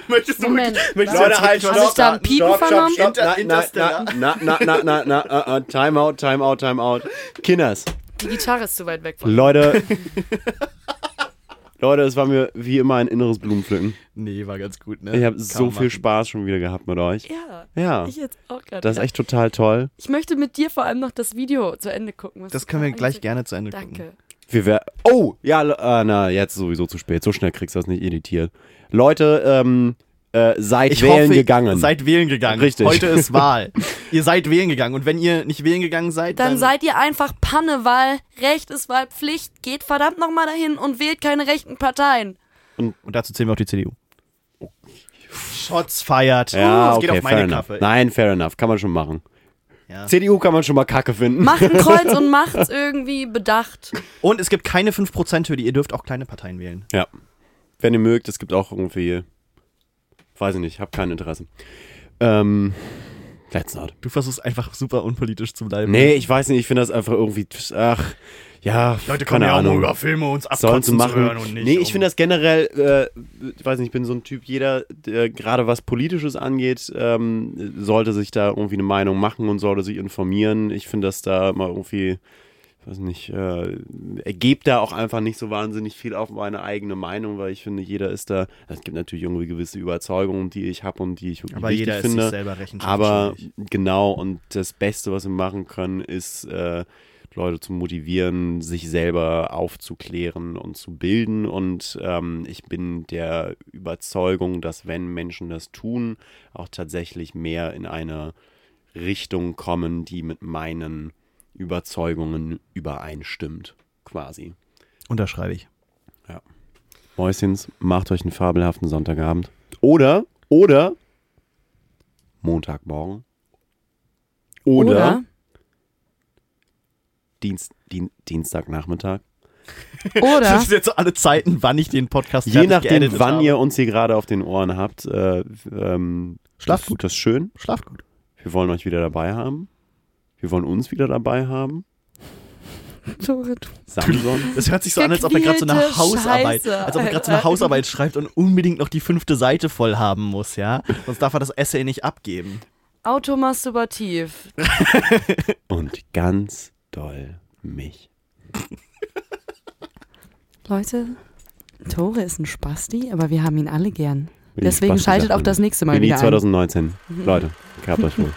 Speaker 3: Möchtest
Speaker 2: Moment.
Speaker 3: möchtest
Speaker 1: Leute, halt,
Speaker 2: Hab ich da Piepen vernommen?
Speaker 1: Na, na,
Speaker 3: Interstellar.
Speaker 1: na, na, na, na, na, na, uh, time out, time out, time out. Kinders,
Speaker 2: Die Gitarre ist zu weit weg von.
Speaker 1: Leute. Leute, es war mir wie immer ein inneres Blumenpflücken.
Speaker 3: Nee, war ganz gut, ne?
Speaker 1: Ich habe so viel
Speaker 3: machen.
Speaker 1: Spaß schon wieder gehabt mit euch.
Speaker 2: Ja,
Speaker 1: Ja,
Speaker 2: ich jetzt auch gerade.
Speaker 1: das ist echt total toll.
Speaker 2: Ich möchte mit dir vor allem noch das Video zu Ende gucken.
Speaker 3: Das können wir gleich gerne zu Ende gucken.
Speaker 2: Danke.
Speaker 1: Wir wär oh, ja, äh, na, jetzt sowieso zu spät. So schnell kriegst du das nicht editiert. Leute, ähm, äh, seid
Speaker 3: Ich
Speaker 1: wählen
Speaker 3: hoffe,
Speaker 1: gegangen.
Speaker 3: seid wählen gegangen.
Speaker 1: Richtig.
Speaker 3: Heute ist Wahl. ihr seid wählen gegangen. Und wenn ihr nicht wählen gegangen seid,
Speaker 2: Dann
Speaker 3: dann,
Speaker 2: seid ihr einfach Panne, weil Recht ist Wahlpflicht. Geht verdammt nochmal dahin und wählt keine rechten Parteien.
Speaker 3: Und dazu zählen wir auch die CDU. Shots feiert.
Speaker 1: ja,
Speaker 3: es
Speaker 1: okay,
Speaker 3: geht auf meine
Speaker 1: fair enough.
Speaker 3: Kappe.
Speaker 1: Nein, fair enough. Kann man schon machen.
Speaker 3: Ja.
Speaker 1: CDU kann man schon mal Kacke finden.
Speaker 2: Macht ein Kreuz und macht's irgendwie bedacht.
Speaker 3: Und es gibt keine 5%-Hürde. Ihr dürft auch kleine Parteien wählen.
Speaker 1: Ja. Wenn ihr mögt, es gibt auch irgendwie. Weiß ich nicht, hab kein Interesse. Ähm. Let's not.
Speaker 3: Du versuchst einfach super unpolitisch zu bleiben.
Speaker 1: Nee, ich weiß nicht, ich finde das einfach irgendwie. Ach, ja,
Speaker 3: Leute
Speaker 1: keine
Speaker 3: kommen ja auch
Speaker 1: Ahnung.
Speaker 3: nur über Filme uns abkotzen zu
Speaker 1: machen.
Speaker 3: hören und nicht.
Speaker 1: nee, ich finde das generell, äh, ich weiß nicht, ich bin so ein Typ, jeder, der gerade was Politisches angeht, ähm, sollte sich da irgendwie eine Meinung machen und sollte sich informieren. Ich finde das da immer irgendwie, weiß nicht, äh, ergebt da auch einfach nicht so wahnsinnig viel auf meine eigene Meinung, weil ich finde, jeder ist da, es gibt natürlich irgendwie gewisse Überzeugungen, die ich habe und die ich wirklich
Speaker 3: Aber
Speaker 1: wichtig
Speaker 3: jeder ist
Speaker 1: finde.
Speaker 3: sich selber
Speaker 1: Aber genau, und das Beste, was wir machen können, ist äh, Leute zu motivieren, sich selber aufzuklären und zu bilden. Und ähm, ich bin der Überzeugung, dass wenn Menschen das tun, auch tatsächlich mehr in eine Richtung kommen, die mit meinen Überzeugungen übereinstimmt, quasi.
Speaker 3: Unterschreibe ich.
Speaker 1: Mäuschens, macht euch einen fabelhaften Sonntagabend. Oder, oder Montagmorgen. Oder, Dienst, Dien, Dienstagnachmittag.
Speaker 2: Oder
Speaker 3: Das ist jetzt so alle Zeiten, wann ich den Podcast
Speaker 1: Je nachdem, wann
Speaker 3: habe.
Speaker 1: ihr uns hier gerade auf den Ohren habt. Äh, ähm,
Speaker 3: Schlaft
Speaker 1: das-
Speaker 3: gut.
Speaker 1: Das ist schön.
Speaker 3: Schlaft gut.
Speaker 1: Wir wollen euch wieder dabei haben. Wir wollen uns wieder dabei haben. Samson.
Speaker 3: Das hört sich so an, als ob er gerade so eine Hausarbeit,
Speaker 2: Scheiße,
Speaker 3: als ob er gerade so eine. Hausarbeit schreibt und unbedingt noch die fünfte Seite voll haben muss, ja? Sonst darf er das Essay nicht abgeben.
Speaker 2: automasturbativ.
Speaker 1: Und ganz doll mich.
Speaker 2: Leute, Tore ist ein Spasti, aber wir haben ihn alle gern. Deswegen schaltet auch das nächste Mal
Speaker 1: Wie
Speaker 2: wieder ein.
Speaker 1: 2019. Leute, gehabt euch wohl.